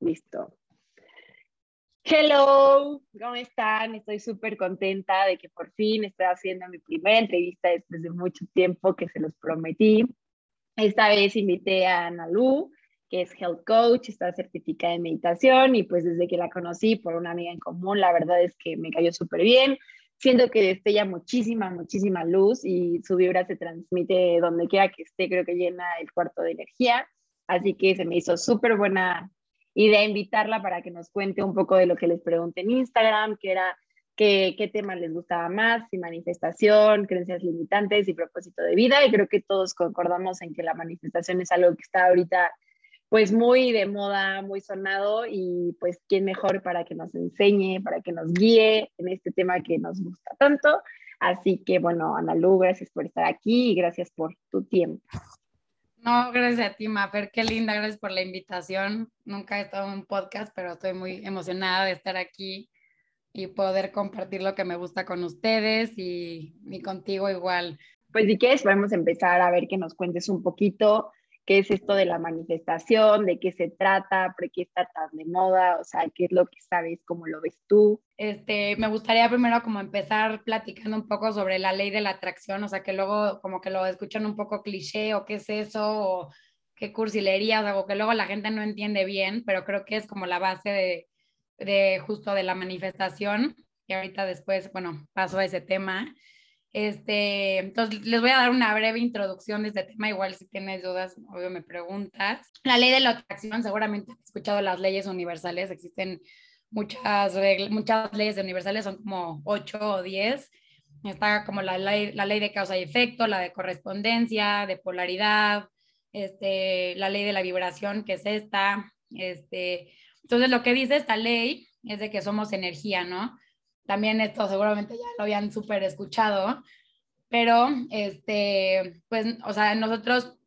Listo. Hello, ¿cómo están? Estoy súper contenta de que por fin estoy haciendo mi primera entrevista después de mucho tiempo que se los prometí. Esta vez invité a Ana Lu, que es health coach, está certificada en meditación y pues desde que la conocí por una amiga en común, la verdad es que me cayó súper bien. Siento que destella muchísima, muchísima luz y su vibra se transmite donde quiera que esté, creo que llena el cuarto de energía. Así que se me hizo súper buena idea invitarla para que nos cuente un poco de lo que les pregunté en Instagram, que era qué, tema les gustaba más, si manifestación, creencias limitantes y propósito de vida. Y creo que todos concordamos en que la manifestación es algo que está ahorita pues muy de moda, muy sonado y pues quién mejor para que nos enseñe, para que nos guíe en este tema que nos gusta tanto. Así que bueno, Ana Lu, gracias por estar aquí y gracias por tu tiempo. No, gracias a ti, Mafer, qué linda, gracias por la invitación. Nunca he estado en un podcast, pero estoy muy emocionada de estar aquí y poder compartir lo que me gusta con ustedes y, y contigo igual. Pues si quieres, podemos empezar a ver que nos cuentes un poquito qué es esto de la manifestación, de qué se trata, por qué está tan de moda, o sea, qué es lo que sabes, cómo lo ves tú. Este, me gustaría primero como empezar platicando un poco sobre la ley de la atracción, o sea, que luego como que lo escuchan un poco cliché o qué es eso o qué cursilería, o sea, que luego la gente no entiende bien, pero creo que es como la base de, de justo de la manifestación. Y ahorita después, bueno, paso a ese tema. Este, entonces, les voy a dar una breve introducción de este tema. Igual, si tienes dudas, obvio me preguntas. La ley de la atracción, seguramente has escuchado las leyes universales. Existen muchas, muchas leyes universales, son como ocho o diez. Está como la ley, la ley de causa y efecto, la de correspondencia, de polaridad, este, la ley de la vibración, que es esta. Este, entonces, lo que dice esta ley es de que somos energía, ¿no? También esto seguramente ya lo habían súper escuchado, pero este, pues, o sea, nosotros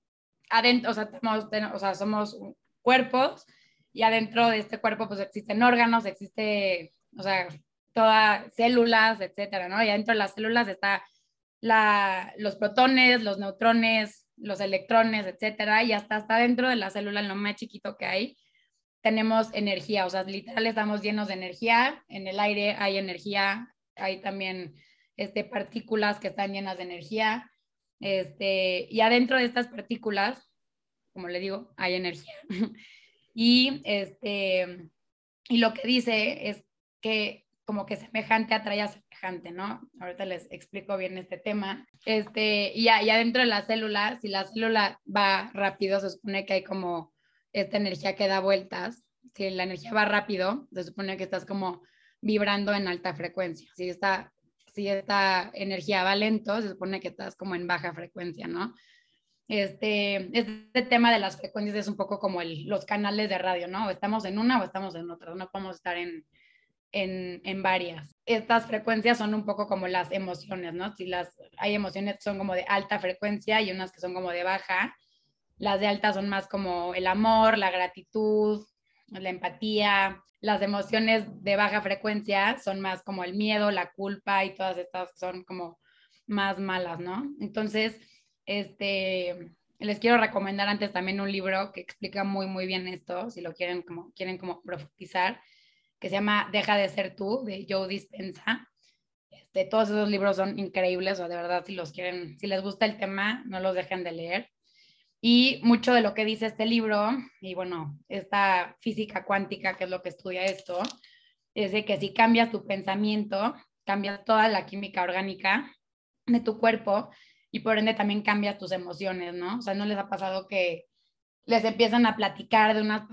adentro, o sea, tenemos, o sea, somos cuerpos y adentro de este cuerpo pues existen órganos, existe, o sea, todas células, etcétera, ¿no? Y adentro de las células está la, los protones, los neutrones, los electrones, etcétera, y hasta está dentro de la célula, lo más chiquito que hay, tenemos energía, o sea, literal estamos llenos de energía, en el aire hay energía, hay también este, partículas que están llenas de energía, este, y adentro de estas partículas, como le digo, hay energía. y, este, y lo que dice es que como que semejante atrae a semejante, ¿no? Ahorita les explico bien este tema. Este, y, y adentro de la célula, si la célula va rápido, se supone que hay como esta energía que da vueltas, si la energía va rápido, se supone que estás como vibrando en alta frecuencia. Si esta, si esta energía va lento, se supone que estás como en baja frecuencia, ¿no? Este, este tema de las frecuencias es un poco como el, los canales de radio, ¿no? Estamos en una o estamos en otra, no podemos estar en, en, en, varias. Estas frecuencias son un poco como las emociones, ¿no? Si las, hay emociones que son como de alta frecuencia y unas que son como de baja, las de alta son más como el amor, la gratitud, la empatía. Las emociones de baja frecuencia son más como el miedo, la culpa y todas estas son como más malas, ¿no? Entonces, este, les quiero recomendar antes también un libro que explica muy, muy bien esto, si lo quieren como, quieren como profundizar, que se llama Deja de ser tú, de Joe Dispensa. Este, todos esos libros son increíbles, o de verdad, si los quieren, si les gusta el tema, no los dejen de leer. Y mucho de lo que dice este libro, y bueno, esta física cuántica, que es lo que estudia esto, es de que si cambias tu pensamiento, cambias toda la química orgánica de tu cuerpo y por ende también cambias tus emociones, ¿no? O sea, ¿no les ha pasado que les empiezan a platicar de unas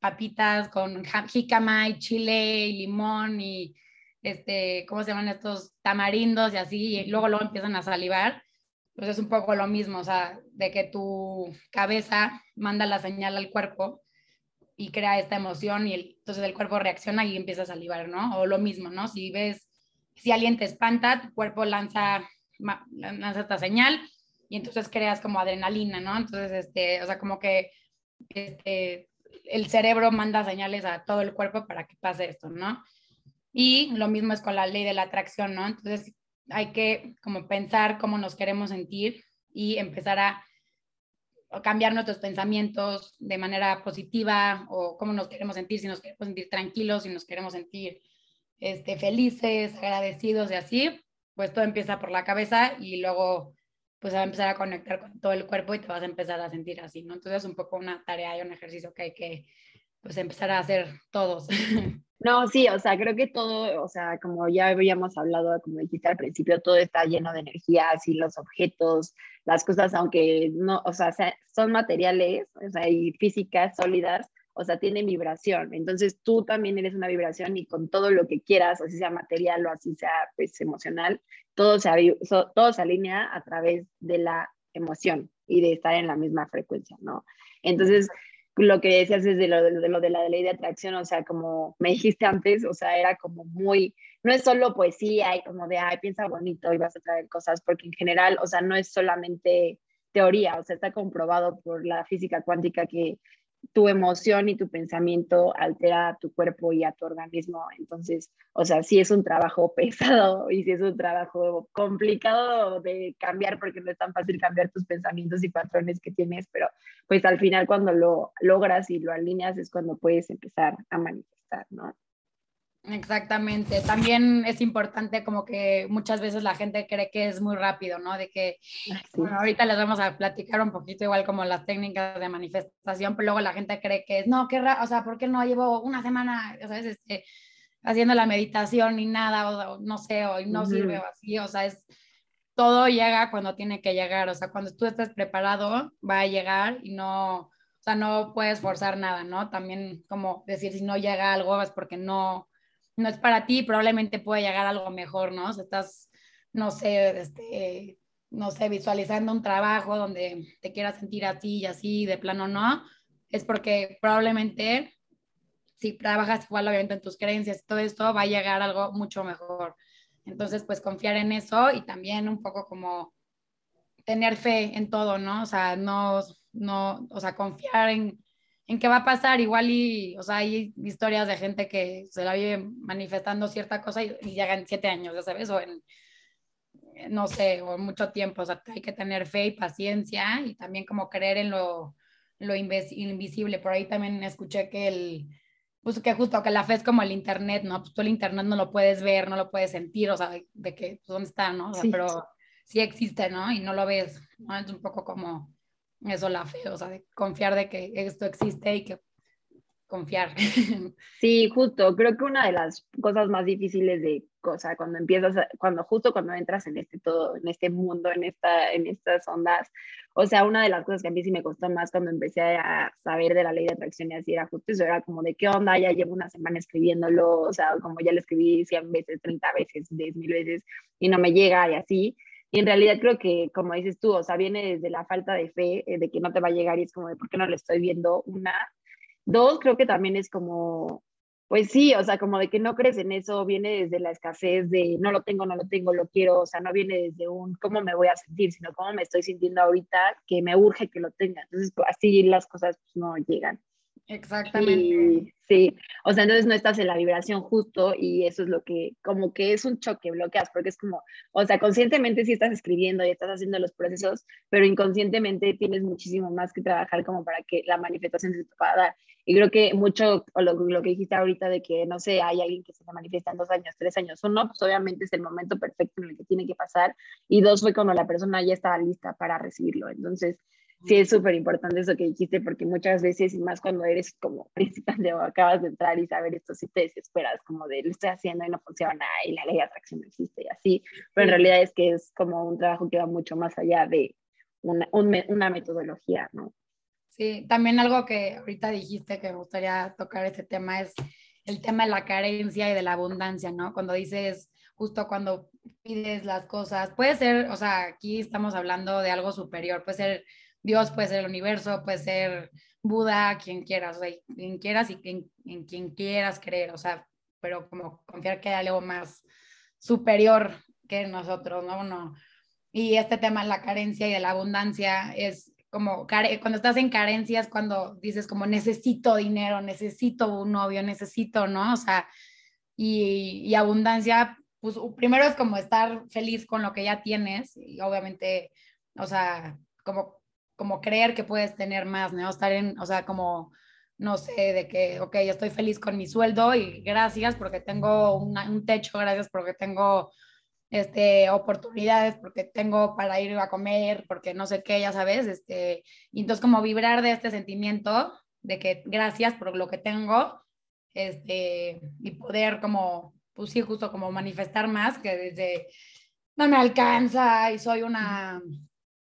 papitas con jícama y chile y limón y, este, ¿cómo se llaman estos? Tamarindos y así, y luego, luego empiezan a salivar? Pues es un poco lo mismo, o sea, de que tu cabeza manda la señal al cuerpo y crea esta emoción y entonces el cuerpo reacciona y empieza a salivar, ¿no? O lo mismo, ¿no? Si ves, si alguien te espanta, tu cuerpo lanza, lanza esta señal y entonces creas como adrenalina, ¿no? Entonces, este, o sea, como que este, el cerebro manda señales a todo el cuerpo para que pase esto, ¿no? Y lo mismo es con la ley de la atracción, ¿no? Entonces, hay que como pensar cómo nos queremos sentir y empezar a, cambiar nuestros pensamientos de manera positiva o cómo nos queremos sentir, si nos queremos sentir tranquilos, si nos queremos sentir este, felices, agradecidos y así, pues todo empieza por la cabeza y luego pues va a empezar a conectar con todo el cuerpo y te vas a empezar a sentir así, ¿no? Entonces es un poco una tarea y un ejercicio que hay que pues empezar a hacer todos. No, sí, o sea, creo que todo, o sea, como ya habíamos hablado, como dijiste al principio, todo está lleno de energía, así los objetos, las cosas, aunque no, o sea, son materiales, o sea, y físicas sólidas, o sea, tienen vibración. Entonces tú también eres una vibración y con todo lo que quieras, así sea material o así sea pues emocional, todo se, todo se alinea a través de la emoción y de estar en la misma frecuencia, ¿no? Entonces, lo que decías es de lo, de lo de la ley de atracción, o sea, como me dijiste antes, o sea, era como muy, no es solo poesía y como de, ay, piensa bonito y vas a traer cosas, porque en general, o sea, no es solamente teoría, o sea, está comprobado por la física cuántica que tu emoción y tu pensamiento altera a tu cuerpo y a tu organismo. Entonces, o sea, sí es un trabajo pesado y sí es un trabajo complicado de cambiar porque no es tan fácil cambiar tus pensamientos y patrones que tienes, pero pues al final cuando lo logras y lo alineas es cuando puedes empezar a manifestar, ¿no? Exactamente. También es importante como que muchas veces la gente cree que es muy rápido, ¿no? De que, bueno, ahorita les vamos a platicar un poquito igual como las técnicas de manifestación, pero luego la gente cree que es, no, qué o sea, ¿por qué no llevo una semana, ¿sabes? Este, haciendo la meditación ni nada, o, no sé, o no sirve o así, o sea, es, todo llega cuando tiene que llegar, o sea, cuando tú estés preparado, va a llegar y no, o sea, no puedes forzar nada, ¿no? También como decir, si no llega algo es porque no no es para ti, probablemente puede llegar algo mejor, ¿no? Si estás, no sé, este, no sé, visualizando un trabajo donde te quieras sentir así y así, de plano no, es porque probablemente si trabajas igual obviamente en tus creencias todo esto, va a llegar algo mucho mejor. Entonces, pues confiar en eso y también un poco como tener fe en todo, ¿no? O sea, no, no, o sea, confiar en, en qué va a pasar. Igual y, o sea, hay historias de gente que se la vive manifestando cierta cosa y, llega en siete años, ya sabes, o en, no sé, o mucho tiempo. O sea, hay que tener fe y paciencia y también como creer en lo, lo invisible. Por ahí también escuché que el, pues que justo que la fe es como el internet, ¿no? Pues tú el internet no lo puedes ver, no lo puedes sentir, o sea, de, que, pues, ¿dónde está, no? O sea, pero sí existe, ¿no? Y no lo ves, ¿no? Es un poco como eso la fe, o sea, de confiar de que esto existe y que confiar. Sí, justo, creo que una de las cosas más difíciles de, o sea, cuando empiezas, cuando justo cuando entras en este todo, en este mundo, en, esta, en estas ondas, o sea, una de las cosas que a mí sí me costó más cuando empecé a saber de la ley de atracción y así era justo eso, era como de qué onda, ya llevo una semana escribiéndolo, o sea, como ya lo escribí 100 veces, 30 veces, 10 mil veces y no me llega y así, y en realidad creo que, como dices tú, o sea, viene desde la falta de fe, eh, de que no te va a llegar y es como de, ¿por qué no lo estoy viendo? Una. Dos, creo que también es como, pues sí, o sea, como de que no crees en eso, viene desde la escasez de no lo tengo, no lo tengo, lo quiero, o sea, no viene desde un cómo me voy a sentir, sino cómo me estoy sintiendo ahorita que me urge que lo tenga. Entonces, pues, así las cosas pues, no llegan. Exactamente. sí, o sea, entonces no estás en la vibración justo y eso es lo que, como que es un choque, bloqueas, porque es como, o sea, conscientemente sí estás escribiendo y estás haciendo los procesos, pero inconscientemente tienes muchísimo más que trabajar como para que la manifestación se te pueda dar. Y creo que mucho, o lo, lo que dijiste ahorita de que, no sé, hay alguien que se te manifiesta en dos años, tres años, uno, pues obviamente es el momento perfecto en el que tiene que pasar, y dos, fue cuando la persona ya estaba lista para recibirlo. Entonces, sí es súper importante eso que dijiste, porque muchas veces, y más cuando eres como principal o acabas de entrar y saber esto, sí te desesperas, como de lo estoy haciendo y no funciona, y la ley de atracción no existe, y así, pero en realidad es que es como un trabajo que va mucho más allá de una, una metodología, ¿no? Sí, también algo que ahorita dijiste que me gustaría tocar ese tema es el tema de la carencia y de la abundancia, ¿no? Cuando dices, justo cuando pides las cosas, puede ser, o sea, aquí estamos hablando de algo superior, puede ser Dios puede ser el universo, puede ser Buda, quien quieras, o quien quieras y en, quien quieras creer, o sea, pero como confiar que hay algo más superior que nosotros, ¿no? no. Y este tema de la carencia y de la abundancia es como, cuando estás en carencias, cuando dices como necesito dinero, necesito un novio, necesito, ¿no? O sea, y, y abundancia, pues primero es como estar feliz con lo que ya tienes y obviamente, o sea, como como creer que puedes tener más, ¿no? Estar en, o sea, como, no sé, de que, ok, estoy feliz con mi sueldo y gracias porque tengo un techo, gracias porque tengo este, oportunidades, porque tengo para ir a comer, porque no sé qué, ya sabes, este, y entonces como vibrar de este sentimiento de que gracias por lo que tengo, este, y poder como, pues sí, justo como manifestar más que desde no me alcanza y soy una,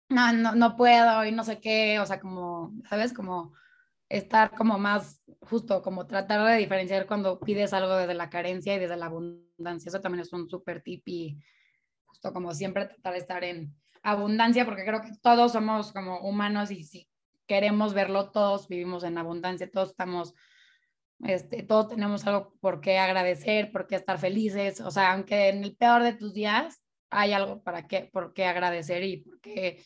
no, no, no puedo y no sé qué, o sea, como, ¿sabes? Como estar como más justo, como tratar de diferenciar cuando pides algo desde la carencia y desde la abundancia. Eso también es un súper tip y justo como siempre tratar de estar en abundancia, porque creo que todos somos como humanos y si queremos verlo, todos vivimos en abundancia, todos estamos, este, todos tenemos algo por qué agradecer, por qué estar felices, o sea, aunque en el peor de tus días hay algo para qué, por qué agradecer y por qué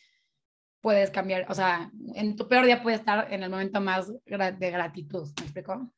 puedes cambiar, o sea, en tu peor día puedes estar en el momento más de gratitud, ¿me explico?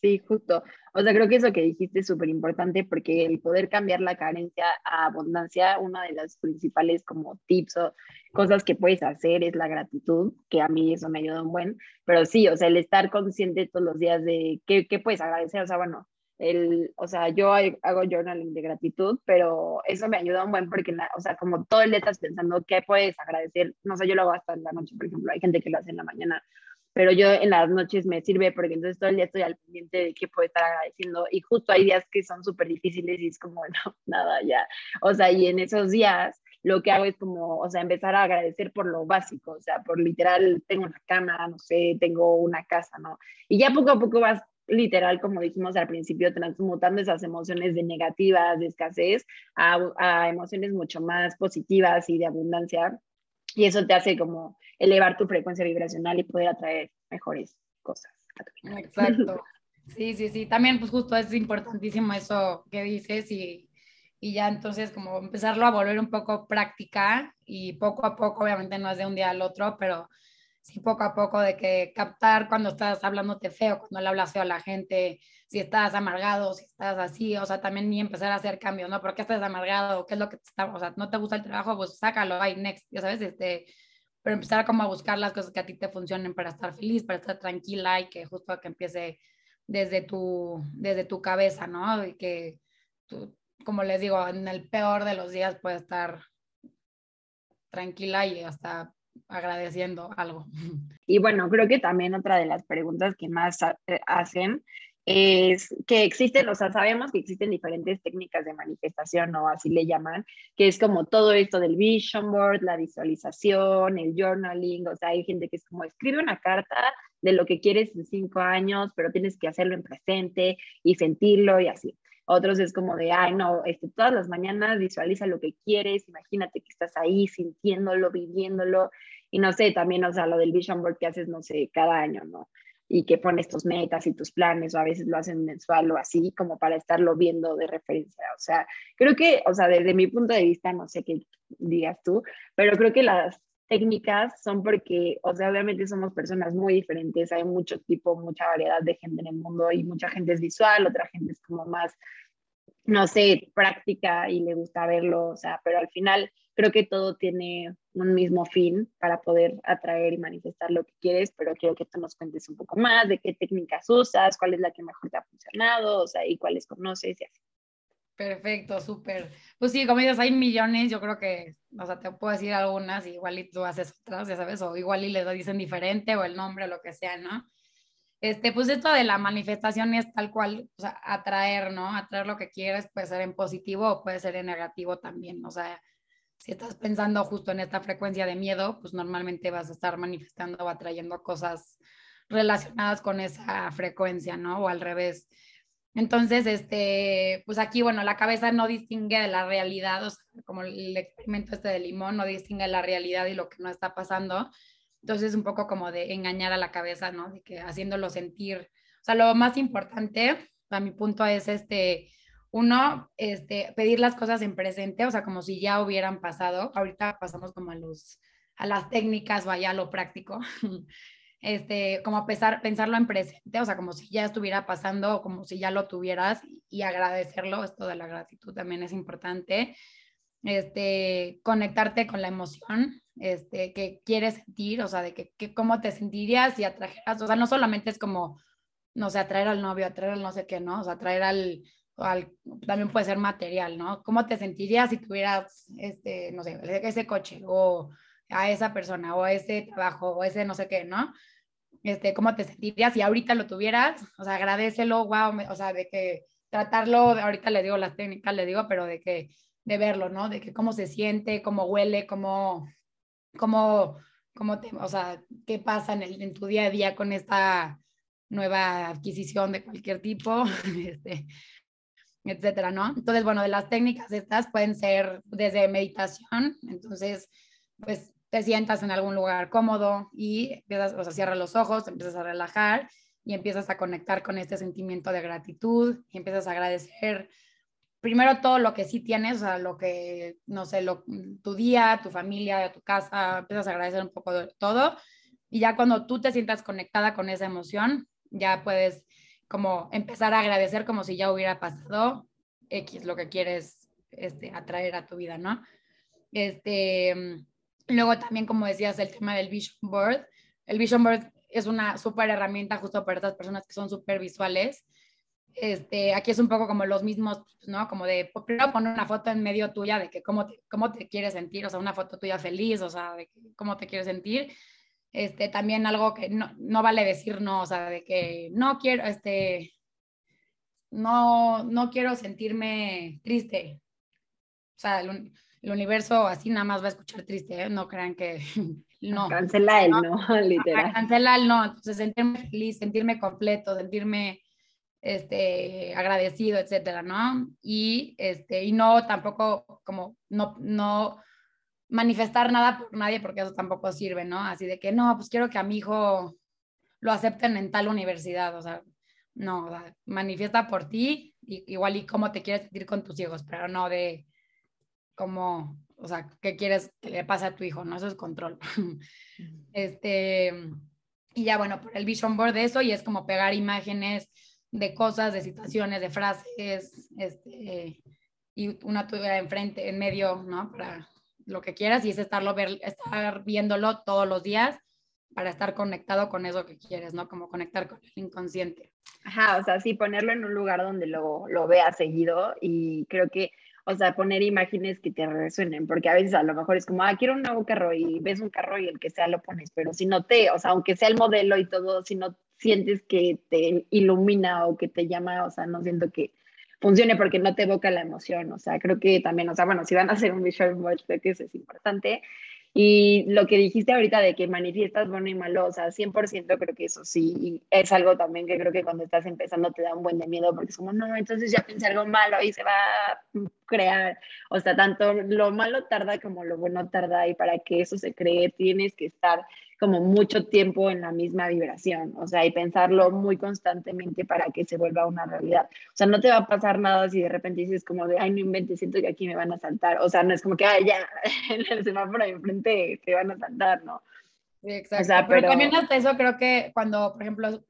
Sí, justo. O sea, creo que eso que dijiste es súper importante porque el poder cambiar la carencia a abundancia, una de las principales como tips o cosas que puedes hacer es la gratitud, que a mí eso me ayuda un buen, pero sí, o sea, el estar consciente todos los días de qué, qué puedes agradecer, o sea, bueno, el, o sea, yo hago journaling de gratitud, pero eso me ayuda un buen porque, o sea, como todo el día estás pensando qué puedes agradecer, no sé, yo lo hago hasta en la noche, por ejemplo, hay gente que lo hace en la mañana, pero yo en las noches me sirve porque entonces todo el día estoy al pendiente de qué puedo estar agradeciendo y justo hay días que son súper difíciles y es como, no, nada, ya, o sea, y en esos días lo que hago es como, o sea, empezar a agradecer por lo básico, o sea, por literal, tengo una cama, no sé, tengo una casa, ¿no? Y ya poco a poco vas literal, como dijimos al principio, transmutando esas emociones de negativas, de escasez, a, a emociones mucho más positivas y de abundancia. Y eso te hace como elevar tu frecuencia vibracional y poder atraer mejores cosas. Exacto. Sí, sí, sí. También, pues justo es importantísimo eso que dices y, y ya entonces como empezarlo a volver un poco práctica y poco a poco, obviamente no es de un día al otro, pero sí poco a poco de que captar cuando estás hablándote feo, cuando le hablas feo a la gente, si estás amargado, si estás así, o sea, también ni empezar a hacer cambios, ¿no? ¿Por qué estás amargado? ¿Qué es lo que te está, o sea, no te gusta el trabajo? Pues sácalo, ahí, next, ya sabes, este, pero empezar como a buscar las cosas que a ti te funcionen para estar feliz, para estar tranquila y que justo que empiece desde tu, desde tu cabeza, ¿no? Y que tú, como les digo, en el peor de los días puedes estar tranquila y hasta agradeciendo algo. Y bueno, creo que también otra de las preguntas que más eh, hacen es que existen, o sea, sabemos que existen diferentes técnicas de manifestación o así le llaman, que es como todo esto del vision board, la visualización, el journaling, o sea, hay gente que es como escribe una carta de lo que quieres en cinco años, pero tienes que hacerlo en presente y sentirlo y así. Otros es como de, ay, no, este, todas las mañanas visualiza lo que quieres, imagínate que estás ahí sintiéndolo, viviéndolo, y no sé, también, o sea, lo del vision board que haces, no sé, cada año, ¿no? y que pones tus metas y tus planes, o a veces lo hacen mensual o así, como para estarlo viendo de referencia. O sea, creo que, o sea, desde mi punto de vista, no sé qué digas tú, pero creo que las técnicas son porque, o sea, obviamente somos personas muy diferentes, hay mucho tipo, mucha variedad de gente en el mundo y mucha gente es visual, otra gente es como más, no sé, práctica y le gusta verlo, o sea, pero al final creo que todo tiene un mismo fin para poder atraer y manifestar lo que quieres, pero quiero que tú nos cuentes un poco más de qué técnicas usas, cuál es la que mejor te ha funcionado, o sea, y cuáles conoces y así. Perfecto, súper. Pues sí, como dices, hay millones, yo creo que, o sea, te puedo decir algunas, igual y tú haces otras, ya sabes, o igual y les dicen diferente, o el nombre, o lo que sea, ¿no? Este, pues esto de la manifestación es tal cual, o sea, atraer, ¿no? Atraer lo que quieres, puede ser en positivo o puede ser en negativo también, o sea, si estás pensando justo en esta frecuencia de miedo, pues normalmente vas a estar manifestando o atrayendo cosas relacionadas con esa frecuencia, ¿no? O al revés. Entonces, este, pues aquí, bueno, la cabeza no distingue de la realidad, o sea, como el experimento este de limón, no distingue la realidad y lo que no está pasando. Entonces, es un poco como de engañar a la cabeza, ¿no? De que haciéndolo sentir. O sea, lo más importante, a mi punto, es este, uno, este, pedir las cosas en presente, o sea, como si ya hubieran pasado. Ahorita pasamos como a, los, a las técnicas, vaya, a lo práctico. Este, como pesar, pensarlo en presente, o sea, como si ya estuviera pasando como si ya lo tuvieras y agradecerlo, esto de la gratitud también es importante. Este, conectarte con la emoción, este, que quieres sentir, o sea, de que, cómo te sentirías si atrajeras, o sea, no solamente es como, no sé, atraer al novio, atraer al no sé qué, ¿no? O sea, atraer al, al, también puede ser material, ¿no? ¿Cómo te sentirías si tuvieras, este, no sé, ese coche o a esa persona o ese trabajo o ese no sé qué, ¿no? Este, ¿Cómo te sentirías si ahorita lo tuvieras? O sea, agradecelo, wow, o sea, de que tratarlo, ahorita le digo las técnicas, le digo, pero de que, de verlo, ¿no? De que cómo se siente, cómo huele, cómo, cómo, cómo te, o sea, qué pasa en, el, en tu día a día con esta nueva adquisición de cualquier tipo, este, etcétera, ¿no? Entonces, bueno, de las técnicas estas pueden ser desde meditación, entonces, pues te sientas en algún lugar cómodo y empiezas, o sea, cierras los ojos, empiezas a relajar y empiezas a conectar con este sentimiento de gratitud y empiezas a agradecer primero todo lo que sí tienes, o sea, lo que, no sé, lo, tu día, tu familia, tu casa, empiezas a agradecer un poco de todo y ya cuando tú te sientas conectada con esa emoción, ya puedes como empezar a agradecer como si ya hubiera pasado X, lo que quieres este, atraer a tu vida, ¿no? Este, Luego también, como decías, el tema del Vision Board. El Vision Board es una súper herramienta justo para estas personas que son súper visuales. Este, aquí es un poco como los mismos, ¿no? Como de, primero poner una foto en medio tuya de que cómo te, cómo te quieres sentir, o sea, una foto tuya feliz, o sea, de cómo te quieres sentir. Este, también algo que no, no vale decir no, o sea, de que no quiero, este, no, no quiero sentirme triste. O sea, el, universo así nada más va a escuchar triste, ¿eh? no crean que no. Cancela el no, literal. Cancela el no, entonces sentirme feliz, sentirme completo, sentirme este, agradecido, etcétera, ¿no? Y, este, y no tampoco como no, no manifestar nada por nadie porque eso tampoco sirve, ¿no? Así de que no, pues quiero que a mi hijo lo acepten en tal universidad, o sea, no, manifiesta por ti, igual y cómo te quieres sentir con tus hijos, pero no de como, o sea, qué quieres que le pase a tu hijo, ¿no? Eso es control. este, y ya bueno, por el vision board de eso y es como pegar imágenes de cosas, de situaciones, de frases, este, y una tuya enfrente, en medio, ¿no? Para lo que quieras y es estarlo ver, estar viéndolo todos los días para estar conectado con eso que quieres, ¿no? Como conectar con el inconsciente. Ajá, o sea, sí, ponerlo en un lugar donde lo, lo veas seguido y creo que o sea, poner imágenes que te resuenen, porque a veces a lo mejor es como, ah, quiero un nuevo carro y ves un carro y el que sea lo pones, pero si no te, o sea, aunque sea el modelo y todo, si no sientes que te ilumina o que te llama, o sea, no siento que funcione porque no te evoca la emoción, o sea, creo que también, o sea, bueno, si van a hacer un visual board, creo que eso es importante, y lo que dijiste ahorita de que manifiestas bueno y malo, o sea, 100% creo que eso sí es algo también que creo que cuando estás empezando te da un buen de miedo porque es como, no, entonces ya pensé algo malo y se va a crear. O sea, tanto lo malo tarda como lo bueno tarda y para que eso se cree tienes que estar como mucho tiempo en la misma vibración, o sea, y pensarlo muy constantemente para que se vuelva una realidad. O sea, no te va a pasar nada si de repente dices como de, ay, no inventes, siento que aquí me van a saltar. O sea, no es como que, ay, ya, en el semáforo de enfrente te van a saltar, ¿no? Sí, exacto. O sea, pero... pero también hasta eso creo que cuando, por ejemplo,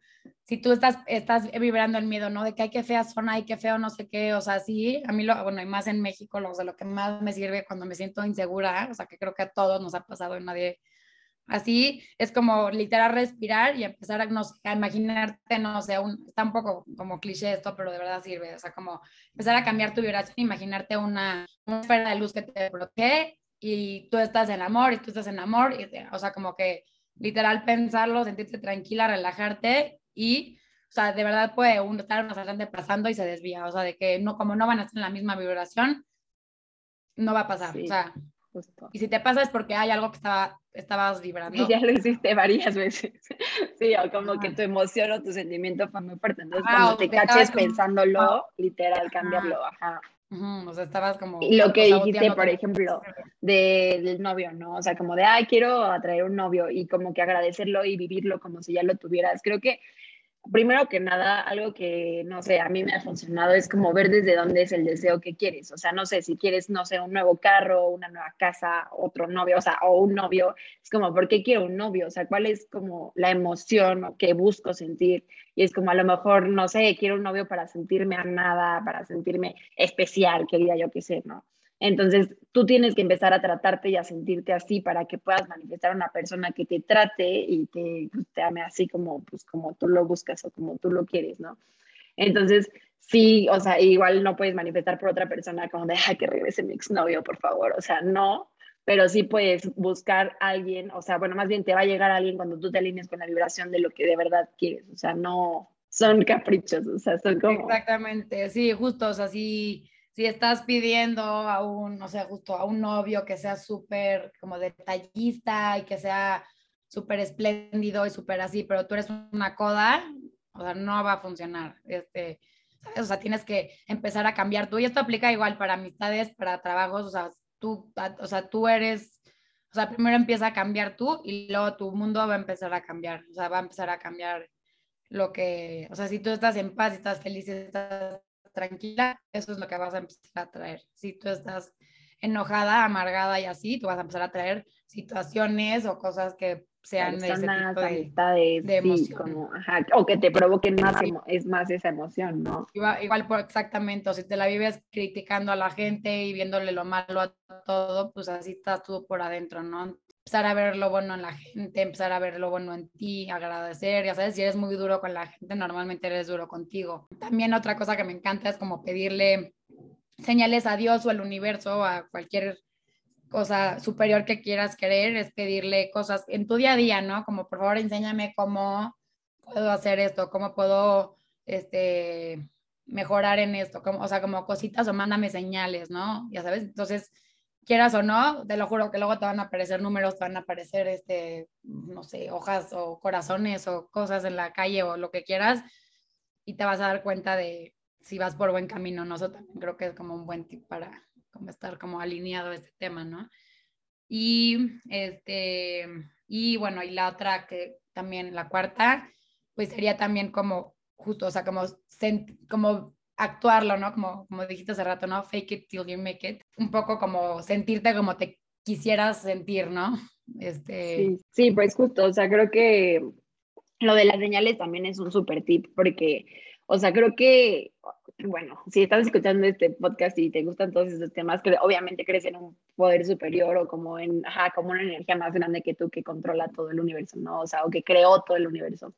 si tú estás, estás vibrando el miedo, ¿no? De que hay que fea zona, hay que feo no sé qué, o sea, sí, a mí, lo, bueno, y más en México, lo, o sea, lo que más me sirve cuando me siento insegura, o sea, que creo que a todos nos ha pasado y nadie Así es como literal respirar y empezar a, no a imaginarte, no sé, un, está un poco como cliché esto, pero de verdad sirve. O sea, como empezar a cambiar tu vibración, imaginarte una, una esfera de luz que te bloquee y tú estás en amor y tú estás en amor. Y, o sea, como que literal pensarlo, sentirte tranquila, relajarte y, o sea, de verdad puede uno estar más adelante pasando y se desvía. O sea, de que no, como no van a estar en la misma vibración, no va a pasar. O sea, y si te pasa es porque hay algo que estaba, estabas vibrando. Y ya lo hiciste varias veces. Sí, o como que tu emoción o tu sentimiento fue muy fuerte. Entonces, ah, cuando te, caches pensándolo, literal, cambiarlo. Ajá. O sea, estabas como. Y lo que dijiste, por ejemplo, del novio, ¿no? O sea, como de, ay, quiero atraer un novio y como que agradecerlo y vivirlo como si ya lo tuvieras. Creo que primero que nada, algo que, no sé, a mí me ha funcionado es como ver desde dónde es el deseo que quieres. O sea, no sé, si quieres, no sé, un nuevo carro, una nueva casa, otro novio, o sea, o un novio, es como, ¿por qué quiero un novio? O sea, ¿cuál es como la emoción que busco sentir? Y es como, a lo mejor, no sé, quiero un novio para sentirme amada, para sentirme especial, quería yo que sé, ¿no? Entonces, tú tienes que empezar a tratarte y a sentirte así para que puedas manifestar a una persona que te trate y te, te ame así como, pues, como tú lo buscas o como tú lo quieres, ¿no? Entonces, sí, o sea, igual no puedes manifestar por otra persona como de, que regrese mi exnovio, por favor, o sea, no, pero sí puedes buscar a alguien, o sea, bueno, más bien te va a llegar alguien cuando tú te alinees con la vibración de lo que de verdad quieres, o sea, no son caprichos, o sea, son como... Exactamente, sí, justo, o sea, sí si estás pidiendo a un, no sé, justo a un novio que sea súper como detallista y que sea súper espléndido y súper así, pero tú eres una coda, o sea, no va a funcionar. Este, O sea, tienes que empezar a cambiar tú. Y esto aplica igual para amistades, para trabajos, o sea, tú, o sea, tú eres, o sea, primero empieza a cambiar tú y luego tu mundo va a empezar a cambiar, o sea, va a empezar a cambiar lo que, o sea, si tú estás en paz, estás feliz, estás tranquila, eso es lo que vas a empezar a traer. Si tú estás enojada, amargada y así, tú vas a empezar a traer situaciones o cosas que sean de ese tipo de, de emoción. o que te provoquen más, es más esa emoción, ¿no? Igual, igual por exactamente, o si te la vives criticando a la gente y viéndole lo malo a todo, pues así estás tú por adentro, ¿no? Empezar a ver lo bueno en la gente, empezar a ver lo bueno en ti, agradecer, ya sabes, si eres muy duro con la gente, normalmente eres duro contigo. También otra cosa que me encanta es como pedirle señales a Dios o al universo, a cualquier cosa superior que quieras querer, es pedirle cosas en tu día a día, ¿no? Como por favor enséñame cómo puedo hacer esto, cómo puedo este, mejorar en esto, como, o sea, como cositas o mándame señales, ¿no? Ya sabes, entonces quieras o no, te lo juro que luego te van a aparecer números, te van a aparecer, este, no sé, hojas o corazones o cosas en la calle o lo que quieras y te vas a dar cuenta de si vas por buen camino no. Eso también creo que es como un buen tip para como estar como alineado a este tema, ¿no? Y, este, y bueno, y la otra que también, la cuarta, pues sería también como justo, o sea, como, como actuarlo, ¿no? Como, como dijiste hace rato, ¿no? Fake it till you make it. Un poco como sentirte como te quisieras sentir, ¿no? Este... Sí, sí, pues justo, o sea, creo que lo de las señales también es un súper tip porque, o sea, creo que, bueno, si estás escuchando este podcast y te gustan todos esos temas, que obviamente crees en un poder superior o como en, ajá, como una energía más grande que tú que controla todo el universo, ¿no? O sea, o que creó todo el universo.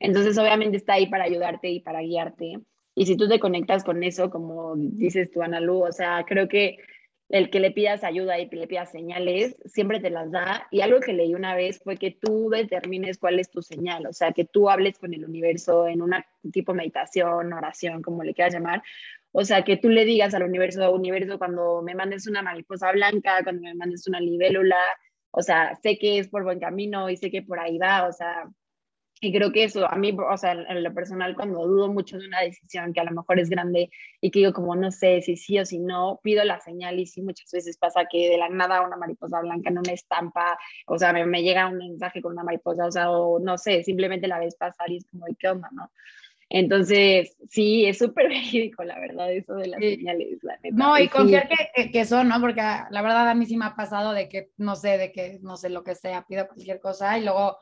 Entonces, obviamente está ahí para ayudarte y para guiarte. Y si tú te conectas con eso, como dices tú, Ana Lu, o sea, creo que el que le pidas ayuda y le pidas señales, siempre te las da. Y algo que leí una vez fue que tú determines cuál es tu señal, o sea, que tú hables con el universo en una tipo meditación, oración, como le quieras llamar. O sea, que tú le digas al universo, universo, cuando me mandes una mariposa blanca, cuando me mandes una libélula, o sea, sé que es por buen camino y sé que por ahí va, o sea, y creo que eso, a mí, o sea, en lo personal, cuando dudo mucho de una decisión que a lo mejor es grande y que digo como no sé si sí o si no, pido la señal y sí, muchas veces pasa que de la nada una mariposa blanca en una estampa, o sea, me, me llega un mensaje con una mariposa, o sea, o no sé, simplemente la ves pasar y es como, ¿qué onda, no? Entonces, sí, es súper verídico, la verdad, eso de las señales. La No, y confiar que, que, son, ¿no? Porque la verdad a mí sí me ha pasado de que, no sé, de que, no sé, lo que sea, pido cualquier cosa y luego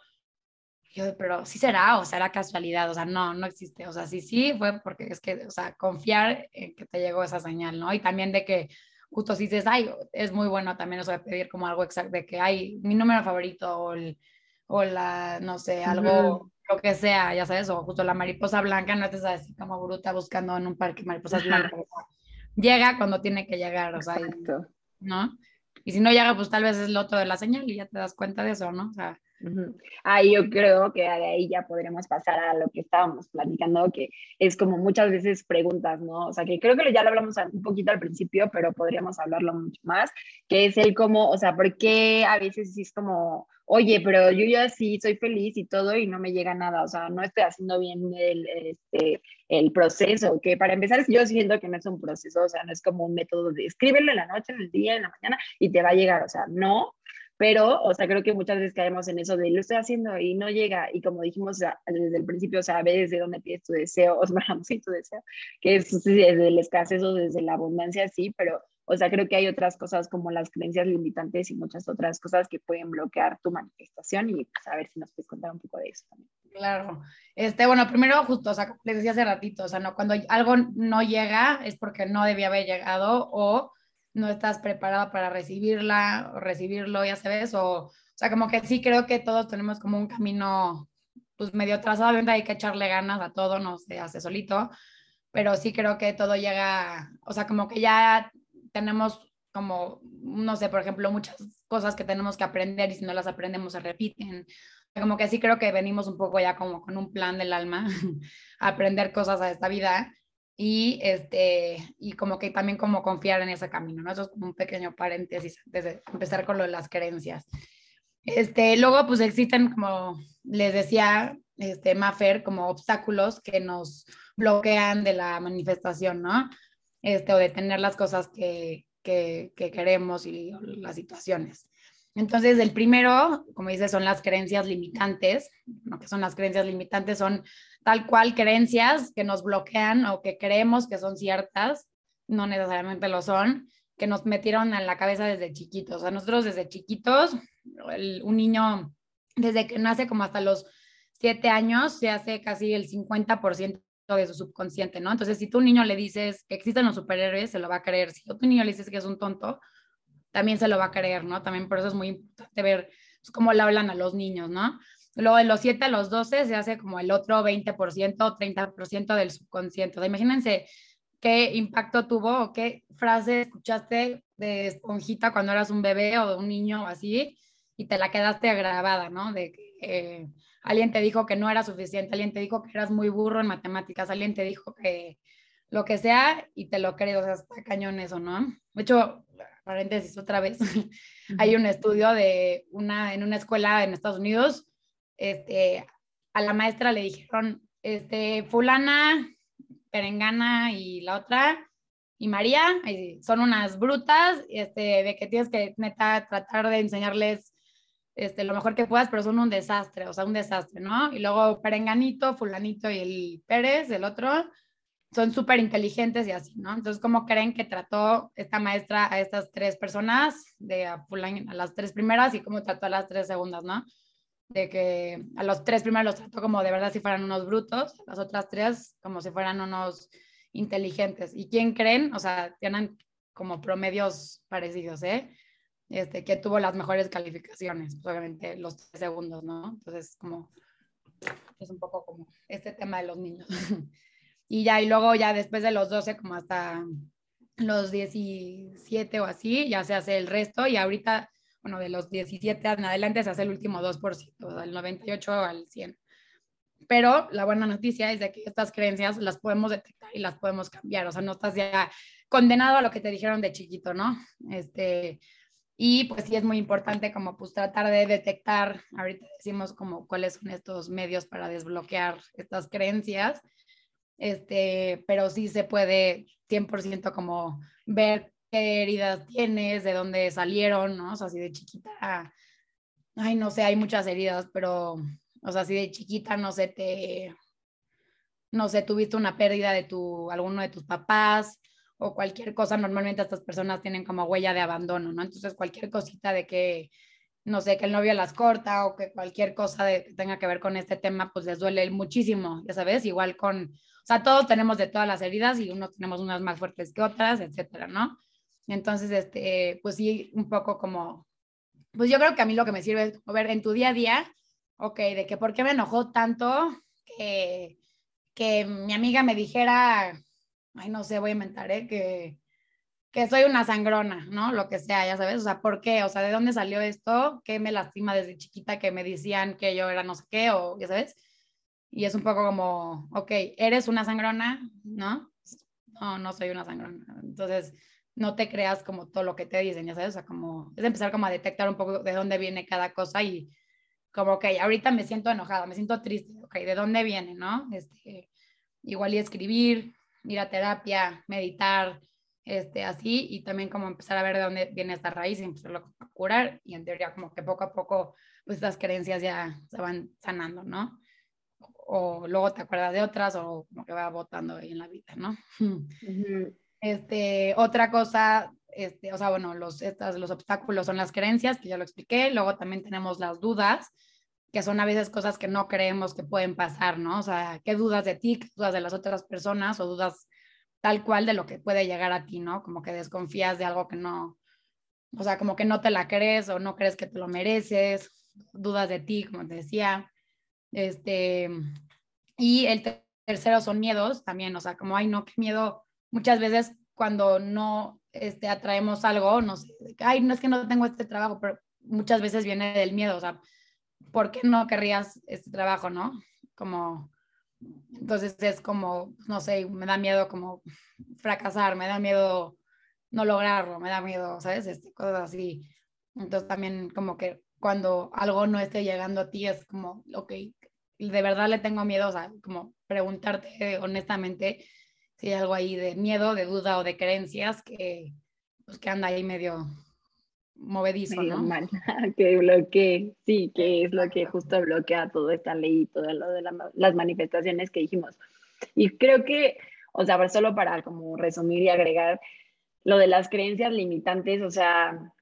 yo, pero sí será o será casualidad, o sea, no, no existe, o sea, sí, sí, fue porque es que, o sea, confiar en que te llegó esa señal, ¿no? Y también de que justo si dices, ay, es muy bueno también eso de pedir como algo exacto, de que hay mi número favorito o, el, o la, no sé, algo, lo que sea, ya sabes, o justo la mariposa blanca, no estás así como bruta buscando en un parque mariposas blancas. Llega cuando tiene que llegar, o sea, ¿no? Y si no llega, pues tal vez es lo otro de la señal y ya te das cuenta de eso, ¿no? O sea, Ahí yo creo que de ahí ya podremos pasar a lo que estábamos platicando, que es como muchas veces preguntas, ¿no? O sea, que creo que ya lo hablamos un poquito al principio, pero podríamos hablarlo mucho más, que es el cómo, o sea, ¿por qué a veces es como, oye, pero yo ya sí soy feliz y todo y no me llega nada, o sea, no estoy haciendo bien el, este, el proceso, que para empezar yo siento que no es un proceso, o sea, no es como un método de escríbelo en la noche, en el día, en la mañana y te va a llegar, o sea, no, pero, o sea, creo que muchas veces caemos en eso de lo estoy haciendo y no llega, y como dijimos desde el principio, o sea, ve desde dónde pides tu deseo, o sea, sí, tu deseo, que es desde la escasez o desde la abundancia, sí, pero, o sea, creo que hay otras cosas como las creencias limitantes y muchas otras cosas que pueden bloquear tu manifestación y pues a ver si nos puedes contar un poco de eso también. Claro. Este, bueno, primero justo, o sea, les decía hace ratito, o sea, no, cuando algo no llega es porque no debía haber llegado o no estás preparada para recibirla o recibirlo, ya sabes, o, o sea, como que sí creo que todos tenemos como un camino pues medio trazado, obviamente hay que echarle ganas a todo, no se hace solito, pero sí creo que todo llega, o sea, como que ya tenemos como, no sé, por ejemplo, muchas cosas que tenemos que aprender y si no las aprendemos se repiten. Como que sí creo que venimos un poco ya como con un plan del alma aprender cosas a esta vida y este y como que también como confiar en ese camino, ¿no? Eso es como un pequeño paréntesis desde empezar con lo de las creencias. Este, luego pues existen como les decía este Mafer como obstáculos que nos bloquean de la manifestación, ¿no? Este o de tener las cosas que, que, que queremos y las situaciones. Entonces, el primero, como dices, son las creencias limitantes. Lo que son las creencias limitantes son tal cual creencias que nos bloquean o que creemos que son ciertas, no necesariamente lo son, que nos metieron en la cabeza desde chiquitos. O sea, nosotros desde chiquitos, un niño desde que nace como hasta los siete años, se hace casi el 50% de su subconsciente, ¿no? Entonces, si tú un niño le dices que existen los superhéroes, se lo va a creer. Si tú un niño le dices que es un tonto, también se lo va a creer, ¿no? También por eso es muy importante ver pues, cómo le hablan a los niños, ¿no? Luego de los 7 a los 12 se hace como el otro 20% o 30% del subconsciente. O sea, imagínense qué impacto tuvo o qué frase escuchaste de esponjita cuando eras un bebé o un niño así y te la quedaste grabada, ¿no? De que eh, alguien te dijo que no era suficiente, alguien te dijo que eras muy burro en matemáticas, alguien te dijo que lo que sea y te lo crees, o sea, está cañón eso, ¿no? De hecho, paréntesis otra vez, hay un estudio de una, en una escuela en Estados Unidos, este, a la maestra le dijeron, este, fulana, perengana y la otra, y María, son unas brutas, este, de que tienes que neta tratar de enseñarles este, lo mejor que puedas, pero son un desastre, o sea, un desastre, ¿no? Y luego Perenganito, Fulanito y el Pérez, el otro, son súper inteligentes y así, ¿no? Entonces, ¿cómo creen que trató esta maestra a estas tres personas, de a, a las tres primeras y cómo trató a las tres segundas, ¿no? De que a los tres primeros los trató como de verdad si fueran unos brutos, las otras tres como si fueran unos inteligentes. ¿Y quién creen? O sea, tienen como promedios parecidos, ¿eh? Este, que tuvo las mejores calificaciones, pues, obviamente los tres segundos, ¿no? Entonces, como, es un poco como este tema de los niños. y ya, y luego ya después de los 12, como hasta los 17 o así, ya se hace el resto y ahorita, bueno, de los 17 en adelante se hace el último 2%, del 98 al 100. Pero la buena noticia es de que estas creencias las podemos detectar y las podemos cambiar, o sea, no estás ya condenado a lo que te dijeron de chiquito, ¿no? Este, y pues sí es muy importante como pues tratar de detectar, ahorita decimos como cuáles son estos medios para desbloquear estas creencias este, pero sí se puede 100% como ver qué heridas tienes, de dónde salieron, ¿no? O sea, si de chiquita, ay, no sé, hay muchas heridas, pero, o sea, si de chiquita, no sé, te, no sé, tuviste una pérdida de tu, alguno de tus papás o cualquier cosa, normalmente estas personas tienen como huella de abandono, ¿no? Entonces, cualquier cosita de que, no sé, que el novio las corta o que cualquier cosa de, que tenga que ver con este tema, pues les duele muchísimo, ya sabes, igual con sea, todos tenemos de todas las heridas y unos tenemos unas más fuertes que otras, etcétera, ¿no? Entonces, este, pues sí, un poco como, pues yo creo que a mí lo que me sirve es ver en tu día a día, ok, de que por qué me enojó tanto que, que mi amiga me dijera, ay, no sé, voy a inventar, ¿eh? Que, que soy una sangrona, ¿no? Lo que sea, ya sabes, o sea, ¿por qué? O sea, ¿de dónde salió esto? ¿Qué me lastima desde chiquita que me decían que yo era no sé qué? O, ya sabes, y es un poco como, ok, eres una sangrona, ¿no? No, no soy una sangrona. Entonces, no te creas como todo lo que te dicen, ya o sea, como, es empezar como a detectar un poco de dónde viene cada cosa y como, ok, ahorita me siento enojada, me siento triste, ok, ¿de dónde viene, no? Este, igual y escribir, ir a terapia, meditar, este, así, y también como empezar a ver de dónde viene esta raíz y empezarlo a curar, y en teoría como que poco a poco, pues estas creencias ya se van sanando, ¿no? O luego te acuerdas de otras o como que va votando ahí en la vida, ¿no? Este, otra cosa, este, o sea, bueno, los, estas, los obstáculos son las creencias, que ya lo expliqué, luego también tenemos las dudas, que son a veces cosas que no creemos que pueden pasar, ¿no? O sea, ¿qué dudas de ti, qué dudas de las otras personas o dudas tal cual de lo que puede llegar a ti, ¿no? Como que desconfías de algo que no, o sea, como que no te la crees o no crees que te lo mereces, dudas de ti, como te decía. Este, y el tercero son miedos también, o sea, como, ay, no, qué miedo. Muchas veces cuando no este, atraemos algo, no sé, ay, no es que no tengo este trabajo, pero muchas veces viene del miedo, o sea, ¿por qué no querrías este trabajo, no? Como, entonces es como, no sé, me da miedo como fracasar, me da miedo no lograrlo, me da miedo, ¿sabes? Este, cosas así. Entonces también como que cuando algo no esté llegando a ti es como, ok, de verdad le tengo miedo, o sea, como preguntarte honestamente si hay algo ahí de miedo, de duda o de creencias que, pues, que anda ahí medio movedizo, ¿no? Mal, que bloquee, sí, que es lo que justo bloquea toda esta ley y todo lo de las manifestaciones que dijimos. Y creo que, o sea, solo para como resumir y agregar lo de las creencias limitantes, o sea,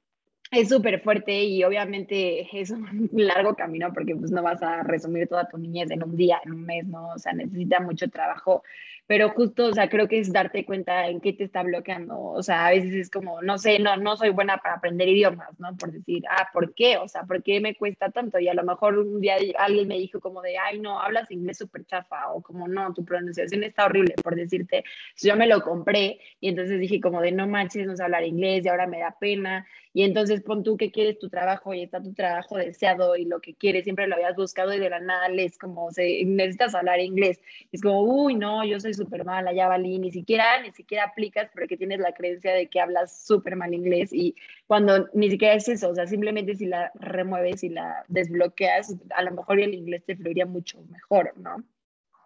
es súper fuerte y obviamente es un largo camino porque pues no vas a resumir toda tu niñez en un día, en un mes, ¿no? O sea, necesita mucho trabajo pero justo, o sea, creo que es darte cuenta en qué te está bloqueando, o sea, a veces es como, no sé, no, no soy buena para aprender idiomas, ¿no? Por decir, ah, ¿por qué? O sea, ¿por qué me cuesta tanto? Y a lo mejor un día alguien me dijo como de, ay, no, hablas inglés súper chafa, o como, no, tu pronunciación está horrible, por decirte, yo me lo compré y entonces dije como de, no manches, no sé hablar inglés y ahora me da pena, y entonces pon tú que quieres tu trabajo y está tu trabajo deseado y lo que quieres, siempre lo habías buscado y de la nada es como, se, necesitas hablar inglés, es como, uy, no, yo soy súper mala, ya valí, ni siquiera, ni siquiera aplicas porque tienes la creencia de que hablas súper mal inglés y cuando ni siquiera es eso, o sea, simplemente si la remueves y la desbloqueas, a lo mejor el inglés te fluiría mucho mejor, ¿no?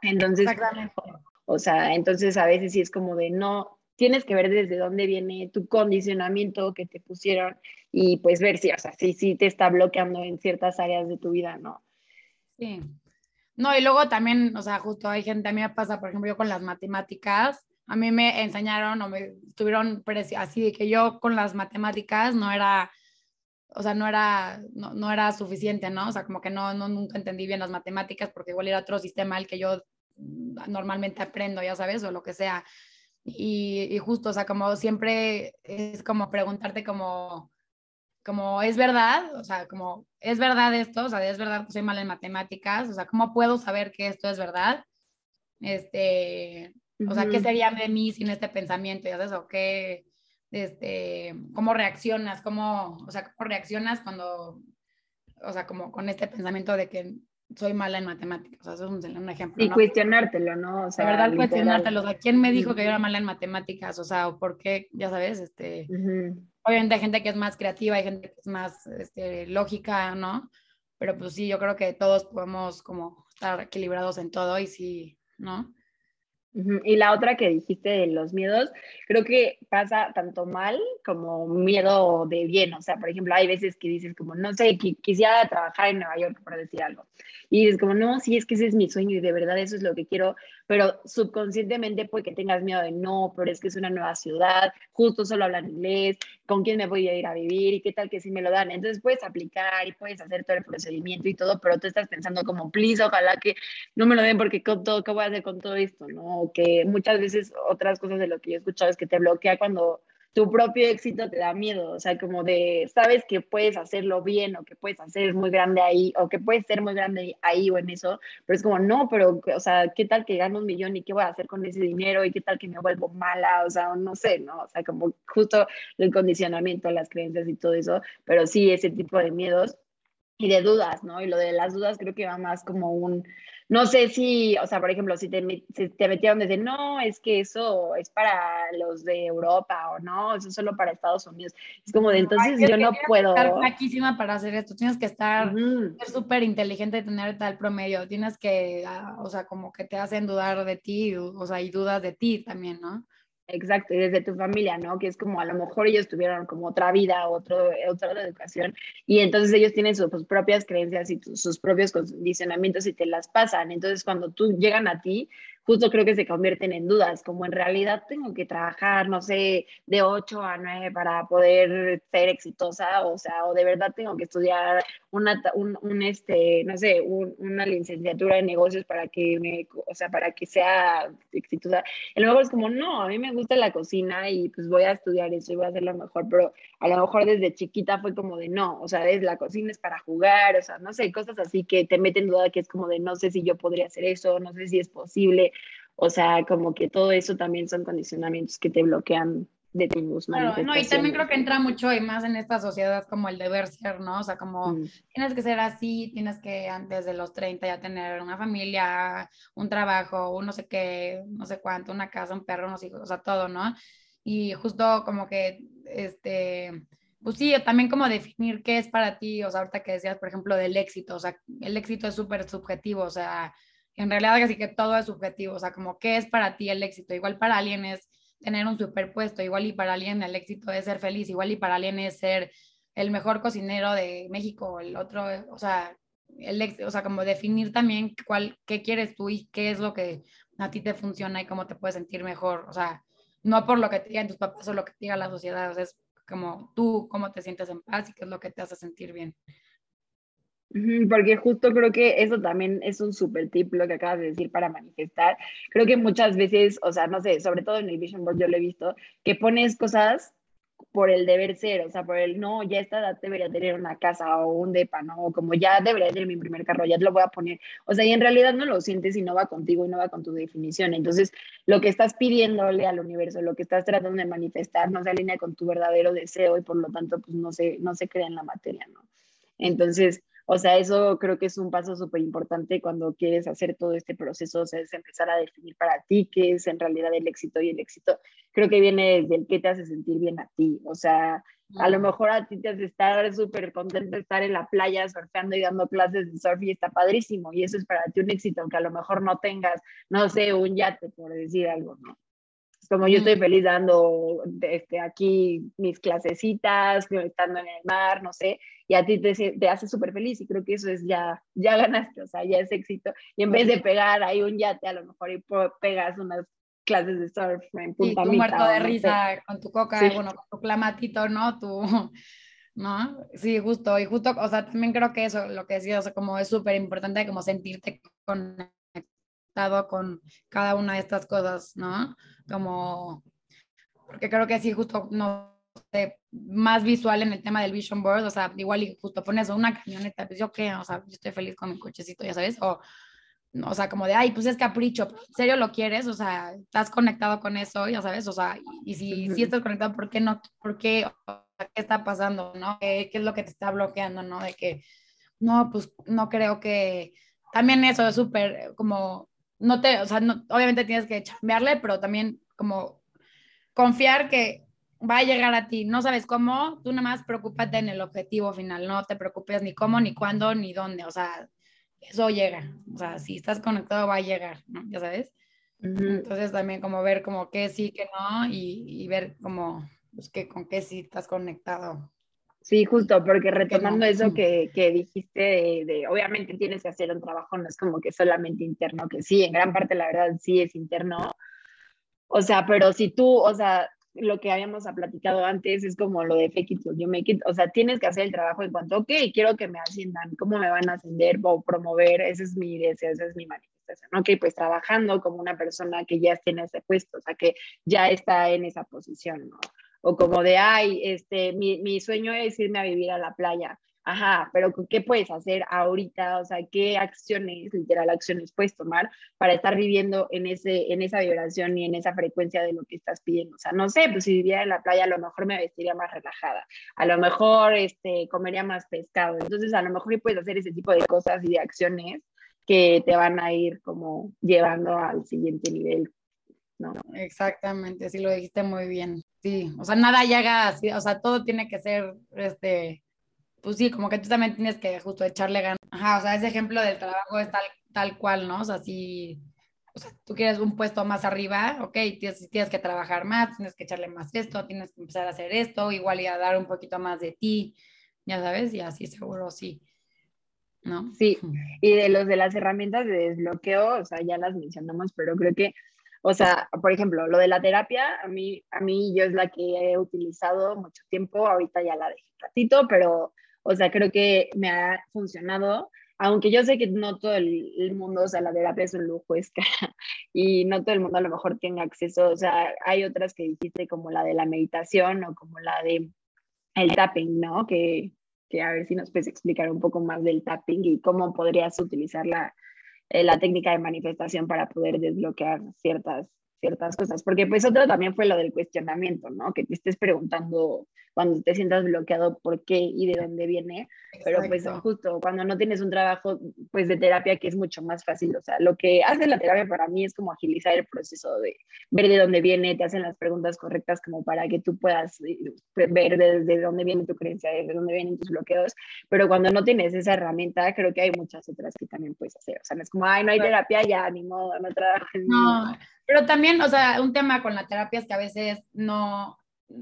Entonces, o sea, entonces a veces sí es como de no, tienes que ver desde dónde viene tu condicionamiento que te pusieron y pues ver si, o sea, si, si te está bloqueando en ciertas áreas de tu vida, ¿no? Sí, no, y luego también, o sea, justo hay gente, a mí me pasa, por ejemplo, yo con las matemáticas, a mí me enseñaron o me tuvieron así de que yo con las matemáticas no era, o sea, no era, no, no, era suficiente, ¿no? O sea, como que no, no, nunca entendí bien las matemáticas porque igual era otro sistema al que yo normalmente aprendo, ya sabes, o lo que sea. Y, y justo, o sea, como siempre es como preguntarte como, como es verdad, o sea, como es verdad esto, o sea, es verdad que soy mal en matemáticas, o sea, ¿cómo puedo saber que esto es verdad? Este, o sea, ¿qué sería de mí sin este pensamiento? ¿Ya sabes? O qué, este, cómo reaccionas, cómo, o sea, cómo reaccionas cuando, o sea, como con este pensamiento de que soy mala en matemáticas, o sea, eso es un, ejemplo. Y cuestionártelo, ¿no? O sea, de verdad, cuestionártelo, o sea, ¿quién me dijo que yo era mala en matemáticas? O sea, ¿o por qué? Ya sabes, este, obviamente hay gente que es más creativa, hay gente que es más este, lógica, ¿no? Pero pues sí, yo creo que todos podemos como estar equilibrados en todo y sí, ¿no? Y la otra que dijiste de los miedos, creo que pasa tanto mal como miedo de bien. O sea, por ejemplo, hay veces que dices como, no sé, quisiera trabajar en Nueva York, por decir algo. Y dices como, no, sí, es que ese es mi sueño y de verdad eso es lo que quiero, pero subconscientemente puede que tengas miedo de no, pero es que es una nueva ciudad, justo solo hablan inglés, ¿con quién me voy a ir a vivir? ¿Y qué tal que si me lo dan? Entonces puedes aplicar y puedes hacer todo el procedimiento y todo, pero tú estás pensando como, please, ojalá que no me lo den porque con todo, ¿qué voy a hacer con todo esto? ¿No? que muchas veces otras cosas de lo que yo he escuchado es que te bloquea cuando tu propio éxito te da miedo, o sea, como de, sabes que puedes hacerlo bien o que puedes hacer muy grande ahí o que puedes ser muy grande ahí o en eso, pero es como, no, pero, o sea, ¿qué tal que gano un millón y qué voy a hacer con ese dinero y qué tal que me vuelvo mala? O sea, no sé, ¿no? O sea, como justo el condicionamiento, las creencias y todo eso, pero sí, ese tipo de miedos y de dudas, ¿no? Y lo de las dudas creo que va más como un, no sé si, o sea, por ejemplo, si te, te metieron desde, no, es que eso es para los de Europa o no, eso es solo para Estados Unidos. Es como de, entonces yo no puedo. Tienes estar flaquísima para hacer esto, tienes que estar súper inteligente y tener tal promedio, tienes que, ah, o sea, como que te hacen dudar de ti, o sea, y dudas de ti también, ¿no? Exacto, y desde tu familia, ¿no? Que es como a lo mejor ellos tuvieron como otra vida, otro, otra educación, y entonces ellos tienen sus, propias creencias y sus propios condicionamientos y te las pasan. Entonces, cuando tú llegan a ti, justo creo que se convierten en dudas, como en realidad tengo que trabajar, no sé, de 8 a 9 para poder ser exitosa, o sea, o de verdad tengo que estudiar una, un, este, no sé, una licenciatura de negocios para que o sea, para que sea exitosa. Y luego es como, no, a mí me gusta la cocina y pues voy a estudiar eso y voy a hacer lo mejor, pero a lo mejor desde chiquita fue como de no, o sea, es, la cocina es para jugar, o sea, no sé, cosas así que te meten duda que es como de no sé si yo podría hacer eso, no sé si es posible, o sea, como que todo eso también son condicionamientos que te bloquean de tus claro, no, y también creo que entra mucho y más en esta sociedad como el deber ser, ¿no? O sea, como mm. tienes que ser así, tienes que antes de los 30 ya tener una familia, un trabajo, un no sé qué, no sé cuánto, una casa, un perro, unos hijos, o sea, todo, ¿no? Y justo como que, este, pues sí, también como definir qué es para ti, o sea, ahorita que decías, por ejemplo, del éxito, o sea, el éxito es súper subjetivo, o sea, en realidad casi que todo es subjetivo, o sea, como qué es para ti el éxito, igual para alguien es tener un superpuesto, igual y para alguien el éxito es ser feliz, igual y para alguien es ser el mejor cocinero de México, el otro, o sea, el, o sea, como definir también cuál, qué quieres tú y qué es lo que a ti te funciona y cómo te puedes sentir mejor, o sea, no por lo que te digan tus papás o lo que te diga la sociedad, o sea, es como tú, cómo te sientes en paz y qué es lo que te hace sentir bien. Porque justo creo que eso también es un súper tip lo que acabas de decir para manifestar. Creo que muchas veces, o sea, no sé, sobre todo en el Vision Board yo lo he visto, que pones cosas por el deber ser, o sea, por el no, ya esta edad debería tener una casa o un depa, ¿no? como ya debería tener mi primer carro, ya te lo voy a poner. O sea, y en realidad no lo sientes y no va contigo y no va con tu definición. Entonces, lo que estás pidiéndole al universo, lo que estás tratando de manifestar, no se alinea con tu verdadero deseo y por lo tanto, pues no se, no se crea en la materia, ¿no? Entonces, o sea, eso creo que es un paso súper importante cuando quieres hacer todo este proceso, o sea, es empezar a definir para ti qué es en realidad el éxito y el éxito creo que viene desde el qué te hace sentir bien a ti, o sea, a lo mejor a ti te hace estar súper contento de estar en la playa surfeando y dando clases de surf y está padrísimo y eso es para ti un éxito, aunque a lo mejor no tengas, no sé, un yate por decir algo, ¿no? Como yo estoy feliz dando este, aquí mis clasecitas, estando en el mar, no sé, y a ti te, te hace súper feliz y creo que eso es ya, ya ganaste, o sea, ya es éxito. Y en vez de pegar ahí un yate, a lo mejor y pegas unas clases de surf en Punta Y muerto de risa con tu coca, bueno, con tu clamatito, ¿no? Tu, ¿no? Sí, justo, y justo, o sea, también creo que eso, lo que decías, o sea, como es súper importante como sentirte con con cada una de estas cosas, ¿no? Como, porque creo que sí, justo, no sé, más visual en el tema del vision board, o sea, igual y justo pones una camioneta, pues yo qué, o sea, yo estoy feliz con mi cochecito, ya sabes, o, o sea, como de, ay, pues es capricho, ¿en serio lo quieres? O sea, estás conectado con eso, ya sabes, o sea, y, si, si estás conectado, ¿por qué no? ¿Por qué? ¿Qué está pasando? ¿No? ¿Qué, ¿Qué es lo que te está bloqueando? ¿No? De que, no, pues no creo que, también eso es súper como no te, o sea, obviamente tienes que chambearle, pero también como confiar que va a llegar a ti. No sabes cómo, tú nada más preocúpate en el objetivo final, no te preocupes ni cómo, ni cuándo, ni dónde, o sea, eso llega, o sea, si estás conectado va a llegar, ¿no? Ya sabes. Entonces también como ver como qué sí, qué no, y, y ver como, pues que con qué sí estás conectado. Sí, justo, porque retomando eso que, que dijiste de, obviamente tienes que hacer un trabajo, no es como que solamente interno, que sí, en gran parte la verdad sí es interno. O sea, pero si tú, o sea, lo que habíamos platicado antes es como lo de fake it till you make it, o sea, tienes que hacer el trabajo en cuanto, ok, quiero que me asciendan, ¿cómo me van a ascender o promover? Ese es mi deseo, esa es mi manifestación, ok, pues trabajando como una persona que ya tiene ese puesto, o sea, que ya está en esa posición, ¿no? O como de, ay, este, mi, mi sueño es irme a vivir a la playa. Ajá, pero ¿qué puedes hacer ahorita? O sea, ¿qué acciones, literal acciones puedes tomar para estar viviendo en, ese, en esa vibración y en esa frecuencia de lo que estás pidiendo? O sea, no sé, pues si viviera en la playa a lo mejor me vestiría más relajada, a lo mejor este, comería más pescado. Entonces, a lo mejor puedes hacer ese tipo de cosas y de acciones que te van a ir como llevando al siguiente nivel Exactamente, sí lo dijiste muy bien. Sí, o sea, nada llega así, o sea, todo tiene que ser, este, pues sí, como que tú también tienes que justo echarle ganas. Ajá, o sea, ese ejemplo del trabajo es tal, tal cual, ¿no? O sea, si, o sea, tú quieres un puesto más arriba, ok, tienes, tienes que trabajar más, tienes que echarle más esto, tienes que empezar a hacer esto, igual y a dar un poquito más de ti, ya sabes, y así seguro sí. ¿No? Sí, y de los de las herramientas de desbloqueo, o sea, ya las mencionamos, pero creo que o sea, por ejemplo, lo de la terapia, a mí, a mí yo es la que he utilizado mucho tiempo, ahorita ya la dejé un ratito, pero, O sea, creo que me ha funcionado, aunque yo sé que no todo el, mundo, o sea, la terapia es un lujo, es cara, y no todo el mundo a lo mejor tiene acceso, o sea, hay otras que dijiste como la de la meditación o como la de el tapping, ¿no? Que, que a ver si nos puedes explicar un poco más del tapping y cómo podrías utilizar la, eh, la técnica de manifestación para poder desbloquear ciertas ciertas cosas, porque pues otro también fue lo del cuestionamiento, ¿no? Que te estés preguntando cuando te sientas bloqueado por qué y de dónde viene, pero pues justo cuando no tienes un trabajo pues de terapia que es mucho más fácil, o sea, lo que hace la terapia para mí es como agilizar el proceso de ver de dónde viene, te hacen las preguntas correctas como para que tú puedas eh, ver desde dónde viene tu creencia, desde dónde vienen tus bloqueos, pero cuando no tienes esa herramienta, creo que hay muchas otras que también puedes hacer, o sea, no es como, ay, no hay terapia, ya, ni modo, no trabajo. No, pero también, o sea, un tema con la terapia es que a veces no,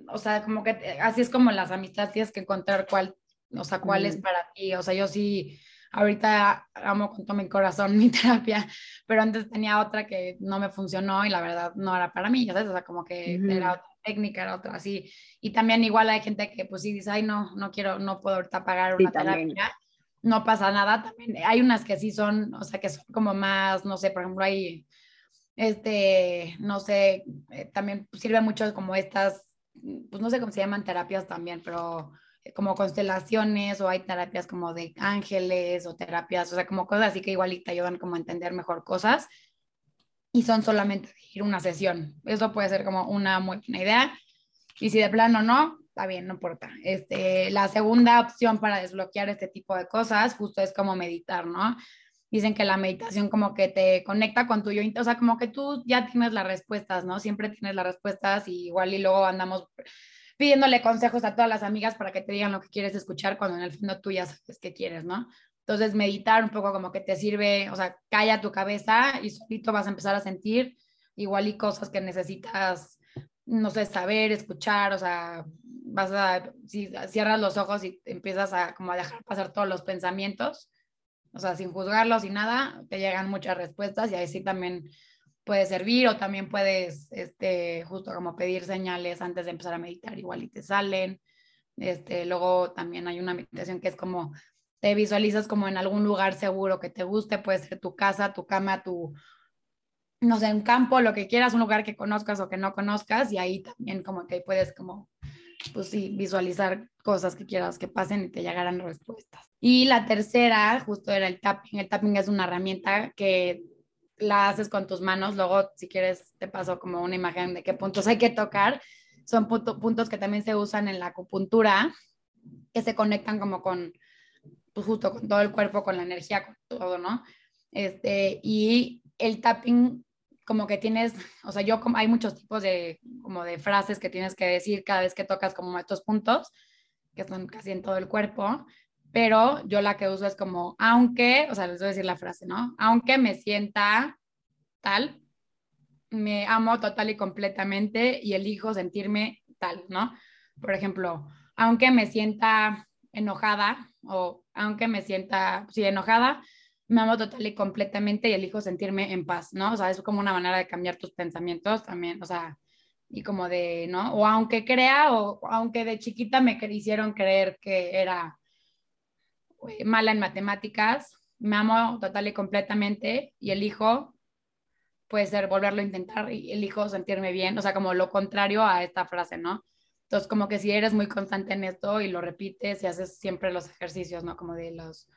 o sea, como que así es como las amistades tienes que encontrar cuál, o sea, cuál es para ti. O sea, yo sí, ahorita amo con todo mi corazón mi terapia, pero antes tenía otra que no me funcionó y la verdad no era para mí, sabes, o sea, como que era otra técnica, era otra así. Y también igual hay gente que pues sí dice, ay, no, no quiero, no puedo ahorita pagar una terapia. No pasa nada, también hay unas que sí son, o sea, que son como más, no sé, por ejemplo, hay este, no sé, eh, también sirve mucho como estas, pues no sé cómo se llaman terapias también, pero eh, como constelaciones o hay terapias como de ángeles o terapias, o sea, como cosas así que igual ayudan como a entender mejor cosas y son solamente ir una sesión. Eso puede ser como una muy buena idea. Y si de plano no, está bien, no importa. Este, la segunda opción para desbloquear este tipo de cosas justo es como meditar, ¿no? Dicen que la meditación como que te conecta con tu yo, o sea, como que tú ya tienes las respuestas, ¿no? Siempre tienes las respuestas y igual y luego andamos pidiéndole consejos a todas las amigas para que te digan lo que quieres escuchar cuando en el fondo tú ya sabes qué quieres, ¿no? Entonces, meditar un poco como que te sirve, o sea, calla tu cabeza y solito vas a empezar a sentir igual y cosas que necesitas, no sé, saber, escuchar, o sea, vas a, si cierras los ojos y empiezas a como a dejar pasar todos los pensamientos, o sea, sin juzgarlos y nada, te llegan muchas respuestas y ahí sí también puede servir o también puedes, este, justo como pedir señales antes de empezar a meditar, igual y te salen. Este, luego también hay una meditación que es como te visualizas como en algún lugar seguro que te guste, puede ser tu casa, tu cama, tu, no sé, un campo, lo que quieras, un lugar que conozcas o que no conozcas y ahí también como que puedes como pues sí, visualizar cosas que quieras que pasen y te llegarán respuestas. Y la tercera, justo era el tapping. El tapping es una herramienta que la haces con tus manos. Luego, si quieres, te paso como una imagen de qué puntos hay que tocar. Son puntos que también se usan en la acupuntura, que se conectan como con, pues justo con todo el cuerpo, con la energía, con todo, ¿no? Este, y el tapping como que tienes, o sea, yo como hay muchos tipos de como de frases que tienes que decir cada vez que tocas como estos puntos, que son casi en todo el cuerpo, pero yo la que uso es como, aunque, o sea, les voy a decir la frase, ¿no? Aunque me sienta tal, me amo total y completamente y elijo sentirme tal, ¿no? Por ejemplo, aunque me sienta enojada o aunque me sienta, sí, enojada, me amo total y completamente y elijo sentirme en paz, ¿no? O sea, es como una manera de cambiar tus pensamientos también, o sea, y como de, ¿no? O aunque crea, o aunque de chiquita me hicieron creer que era eh, mala en matemáticas, me amo total y completamente y elijo, puede ser volverlo a intentar y elijo sentirme bien, o sea, como lo contrario a esta frase, ¿no? Entonces, como que si eres muy constante en esto y lo repites y haces siempre los ejercicios, ¿no? Como de los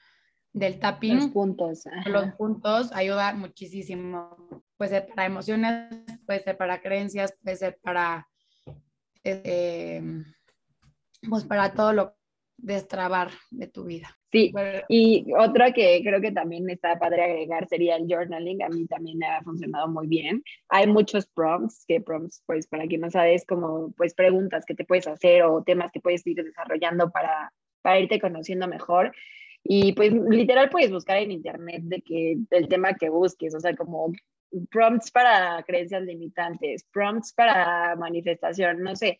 del tapping. Los puntos. Los puntos ayuda muchísimo. Puede ser para emociones, puede ser para creencias, puede ser para, eh, pues para todo lo destrabar de tu vida. Sí, y otra que creo que también está padre agregar sería el journaling. A mí también me ha funcionado muy bien. Hay muchos prompts, que prompts, pues para quien no sabes, como pues preguntas que te puedes hacer o temas que puedes ir desarrollando para, para irte conociendo mejor. Y pues literal puedes buscar en internet de que el tema que busques, o sea, como prompts para creencias limitantes, prompts para manifestación, no sé.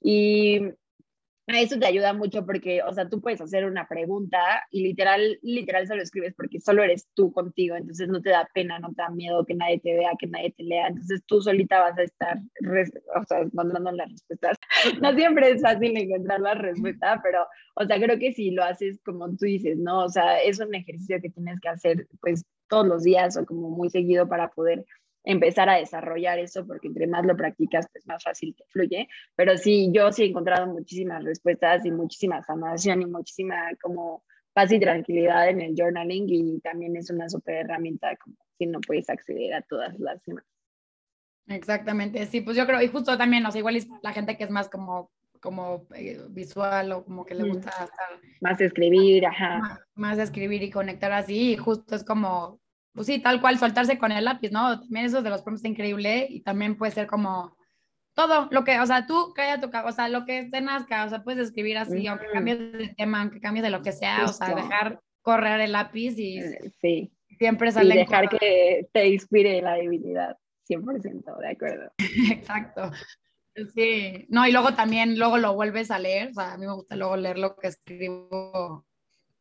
Y Eso te ayuda mucho porque, o sea, tú puedes hacer una pregunta y literal, literal se lo escribes porque solo eres tú contigo, entonces no te da pena, no te da miedo que nadie te vea, que nadie te lea, entonces tú solita vas a estar, o sea, encontrando las respuestas. No siempre es fácil encontrar la respuesta, pero, o sea, creo que si lo haces como tú dices, ¿no? O sea, es un ejercicio que tienes que hacer, pues, todos los días o como muy seguido para poder empezar a desarrollar eso, porque entre más lo practicas, pues más fácil te fluye. Pero sí, yo sí he encontrado muchísimas respuestas y muchísima sanación y muchísima como paz y tranquilidad en el journaling y también es una super herramienta como si no puedes acceder a todas las demás. Exactamente, sí, pues yo creo, y justo también, o sea, igual es la gente que es más como como eh, visual o como que le gusta estar más escribir, ajá. Más, más escribir y conectar así, y justo es como pues sí, tal cual, soltarse con el lápiz, ¿no? También eso de los prompts está increíble y también puede ser como todo lo que, o sea, tú calla tu o sea, lo que te nazca, o sea, puedes escribir así, aunque cambies de tema, aunque cambies de lo que sea, o sea, dejar correr el lápiz y eh, sí. siempre sale. Y dejar que te inspire la divinidad, 100%, de acuerdo. Exacto. Sí, no, y luego también, luego lo vuelves a leer, o sea, a mí me gusta luego leer lo que escribo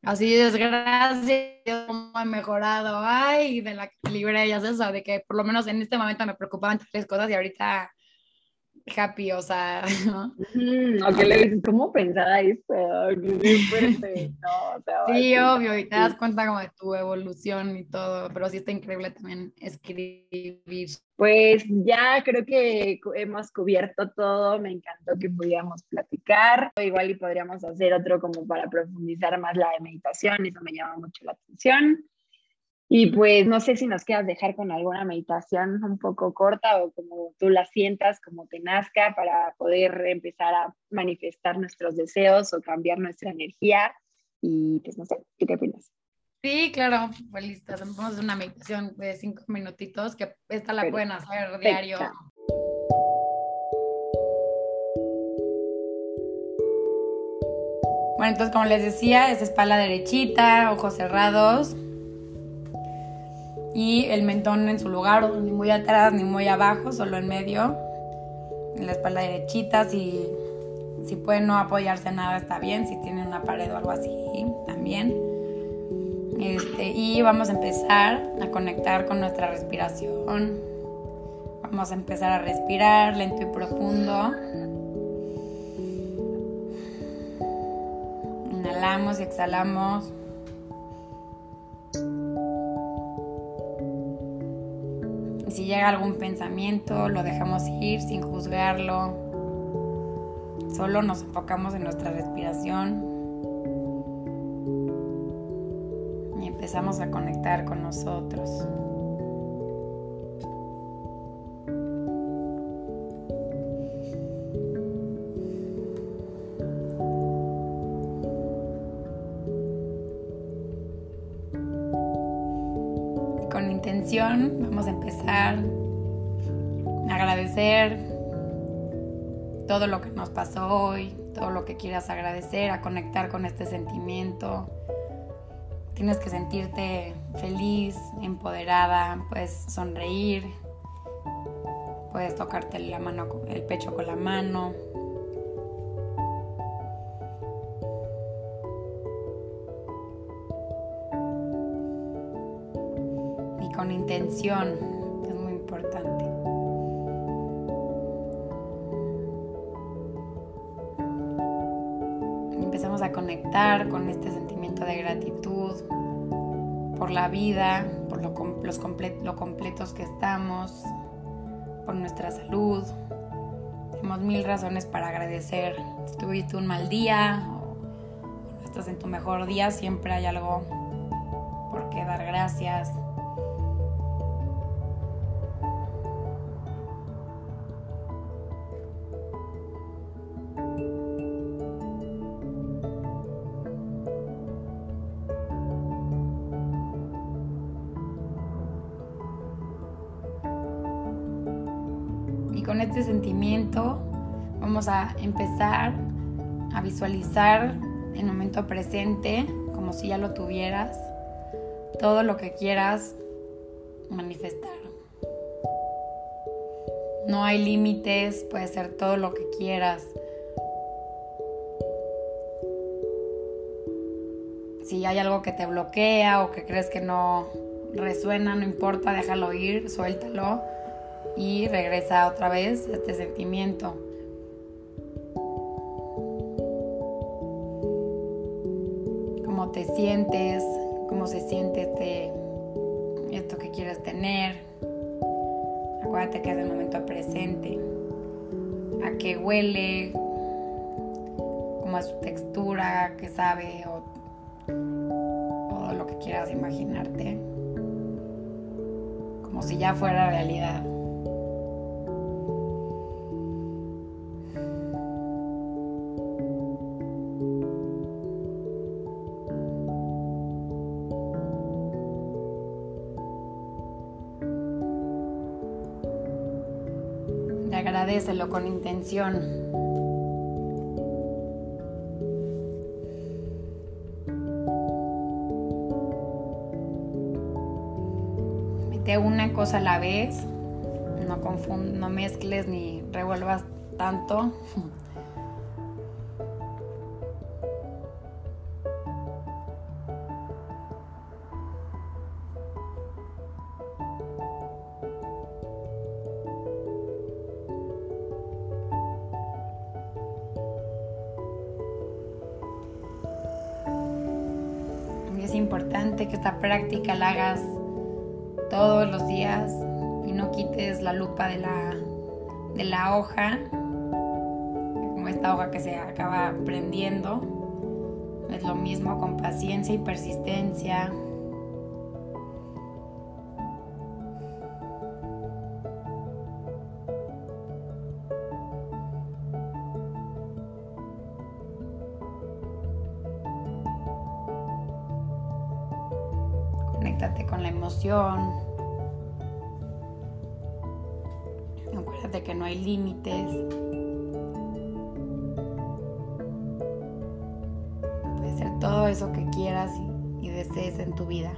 así desgracia, cómo ha mejorado, ay, de la que libré, ya sabes, de que por lo menos en este momento me preocupaban tres cosas y ahorita happy, o sea, ¿no? o que le dices, ¿cómo pensaba esto? fuerte, no, sí, obvio, y te das cuenta como de tu evolución y todo, pero sí está increíble también escribir. Pues ya creo que hemos cubierto todo, me encantó que pudiéramos platicar, igual y podríamos hacer otro como para profundizar más la meditación, eso me llama mucho la atención. Y pues no sé si nos quieras dejar con alguna meditación un poco corta o como tú la sientas, como te nazca, para poder empezar a manifestar nuestros deseos o cambiar nuestra energía. Y pues no sé, ¿qué te opinas? Sí, claro, pues listo. Vamos a una meditación de cinco minutitos, que esta la pueden hacer diario. Bueno, entonces como les decía, es espalda derechita, ojos cerrados y el mentón en su lugar, ni muy atrás ni muy abajo, solo en medio, en la espalda derechita, si, si pueden no apoyarse nada está bien, si tienen una pared o algo así también. Este, y vamos a empezar a conectar con nuestra respiración. Vamos a empezar a respirar lento y profundo. Inhalamos y exhalamos. Si llega algún pensamiento, lo dejamos ir sin juzgarlo. Solo nos enfocamos en nuestra respiración y empezamos a conectar con nosotros. Vamos a empezar a agradecer todo lo que nos pasó hoy, todo lo que quieras agradecer, a conectar con este sentimiento. Tienes que sentirte feliz, empoderada, puedes sonreír, puedes tocarte la mano, el pecho con la mano, es muy importante. empezamos a conectar con este sentimiento de gratitud por la vida, por lo, los lo completos que estamos, por nuestra salud. Tenemos mil razones para agradecer. Si tuviste un mal día o no estás en tu mejor día, siempre hay algo por qué dar gracias. vamos a empezar a visualizar el momento presente como si ya lo tuvieras, todo lo que quieras manifestar. No hay límites, puede ser todo lo que quieras. Si hay algo que te bloquea o que crees que no resuena, no importa, déjalo ir, suéltalo y regresa otra vez a este sentimiento. Te sientes, cómo se siente este, esto que quieres tener. Acuérdate que es el momento presente. A qué huele, cómo es su textura, qué sabe o todo lo que quieras imaginarte. Como si ya fuera realidad. Con intención. Mete una cosa a la vez, no, no mezcles ni revuelvas tanto. Práctica la hagas todos los días y no quites la lupa de la, de la hoja, como esta hoja que se acaba prendiendo. Es lo mismo con paciencia y persistencia. Acuérdate que no hay límites. Puede ser todo eso que quieras y, y desees en tu vida.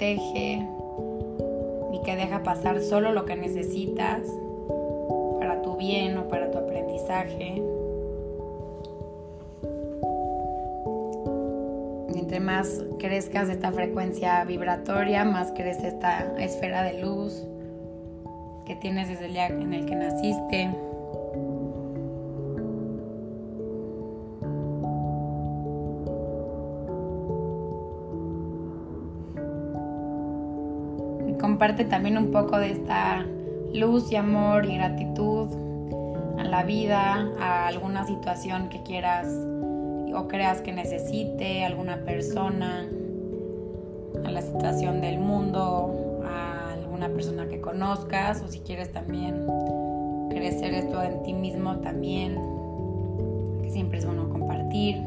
Protege y que deja pasar solo lo que necesitas para tu bien o para tu aprendizaje. Entre más crezcas esta frecuencia vibratoria, más crece esta esfera de luz que tienes desde el día en el que naciste. Comparte también un poco de esta luz y amor y gratitud a la vida, a alguna situación que quieras o creas que necesite, alguna persona, a la situación del mundo, a alguna persona que conozcas o si quieres también crecer esto en ti mismo también, que siempre es bueno compartir.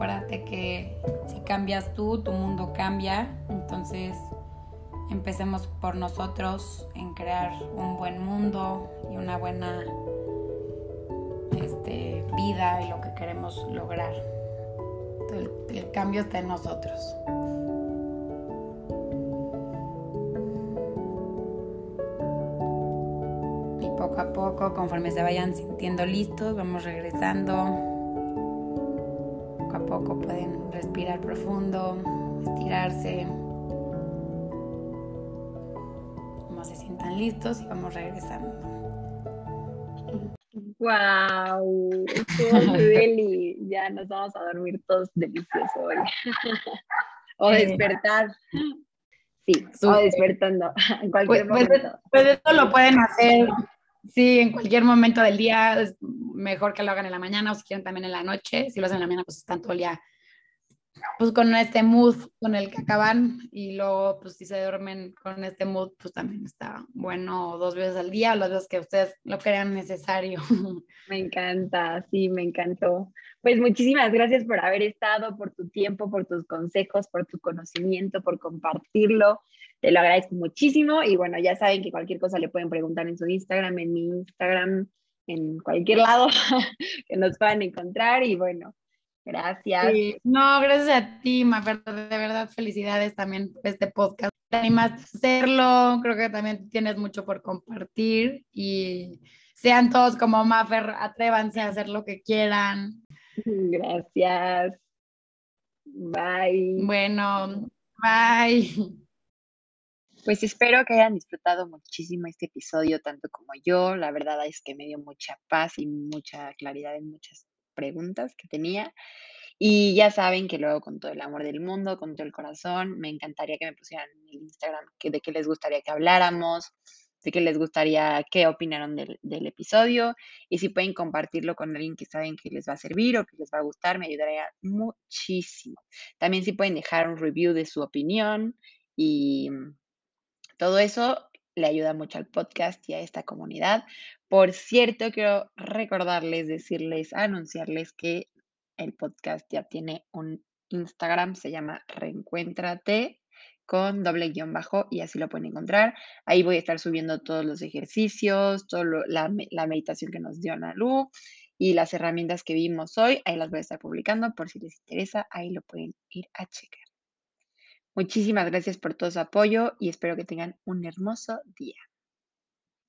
Acuérdate que si cambias tú, tu mundo cambia. Entonces empecemos por nosotros en crear un buen mundo y una buena este, vida y lo que queremos lograr. El, el cambio está en nosotros. Y poco a poco, conforme se vayan sintiendo listos, vamos regresando estirarse. Como se sientan listos y vamos regresando. ¡Wow! Ya nos vamos a dormir todos deliciosos hoy. o despertar. Sí, o despertando en cualquier pues, pues, momento. Pues esto lo pueden hacer, sí, en cualquier momento del día mejor que lo hagan en la mañana o si quieren también en la noche. Si lo hacen en la mañana, pues están todo el día pues con este mood con el que acaban y luego pues si se duermen con este mood pues también está bueno dos veces al día o las veces que ustedes lo crean necesario. Me encanta, sí, me encantó. Pues muchísimas gracias por haber estado, por tu tiempo, por tus consejos, por tu conocimiento, por compartirlo. Te lo agradezco muchísimo y bueno, ya saben que cualquier cosa le pueden preguntar en su Instagram, en mi Instagram, en cualquier lado que nos puedan encontrar y bueno, Gracias. No, gracias a ti, Mafer. De verdad, felicidades también por este podcast. Te animaste a hacerlo. Creo que también tienes mucho por compartir y sean todos como Mafer, atrévanse a hacer lo que quieran. Gracias. Bye. Bueno, bye. Pues espero que hayan disfrutado muchísimo este episodio, tanto como yo. La verdad es que me dio mucha paz y mucha claridad en muchas preguntas que tenía. Y ya saben que luego con todo el amor del mundo, con todo el corazón, me encantaría que me pusieran en Instagram que, de qué les gustaría que habláramos, de qué les gustaría, qué opinaron del, del, episodio y si pueden compartirlo con alguien que saben que les va a servir o que les va a gustar, me ayudaría muchísimo. También si pueden dejar un review de su opinión y todo eso le ayuda mucho al podcast y a esta comunidad. Por cierto, quiero recordarles, decirles, anunciarles que el podcast ya tiene un Instagram, se llama Reencuéntrate con doble guion bajo y así lo pueden encontrar. Ahí voy a estar subiendo todos los ejercicios, toda la, la, meditación que nos dio Ana Lu y las herramientas que vimos hoy. Ahí las voy a estar publicando por si les interesa. Ahí lo pueden ir a checar. Muchísimas gracias por todo su apoyo y espero que tengan un hermoso día.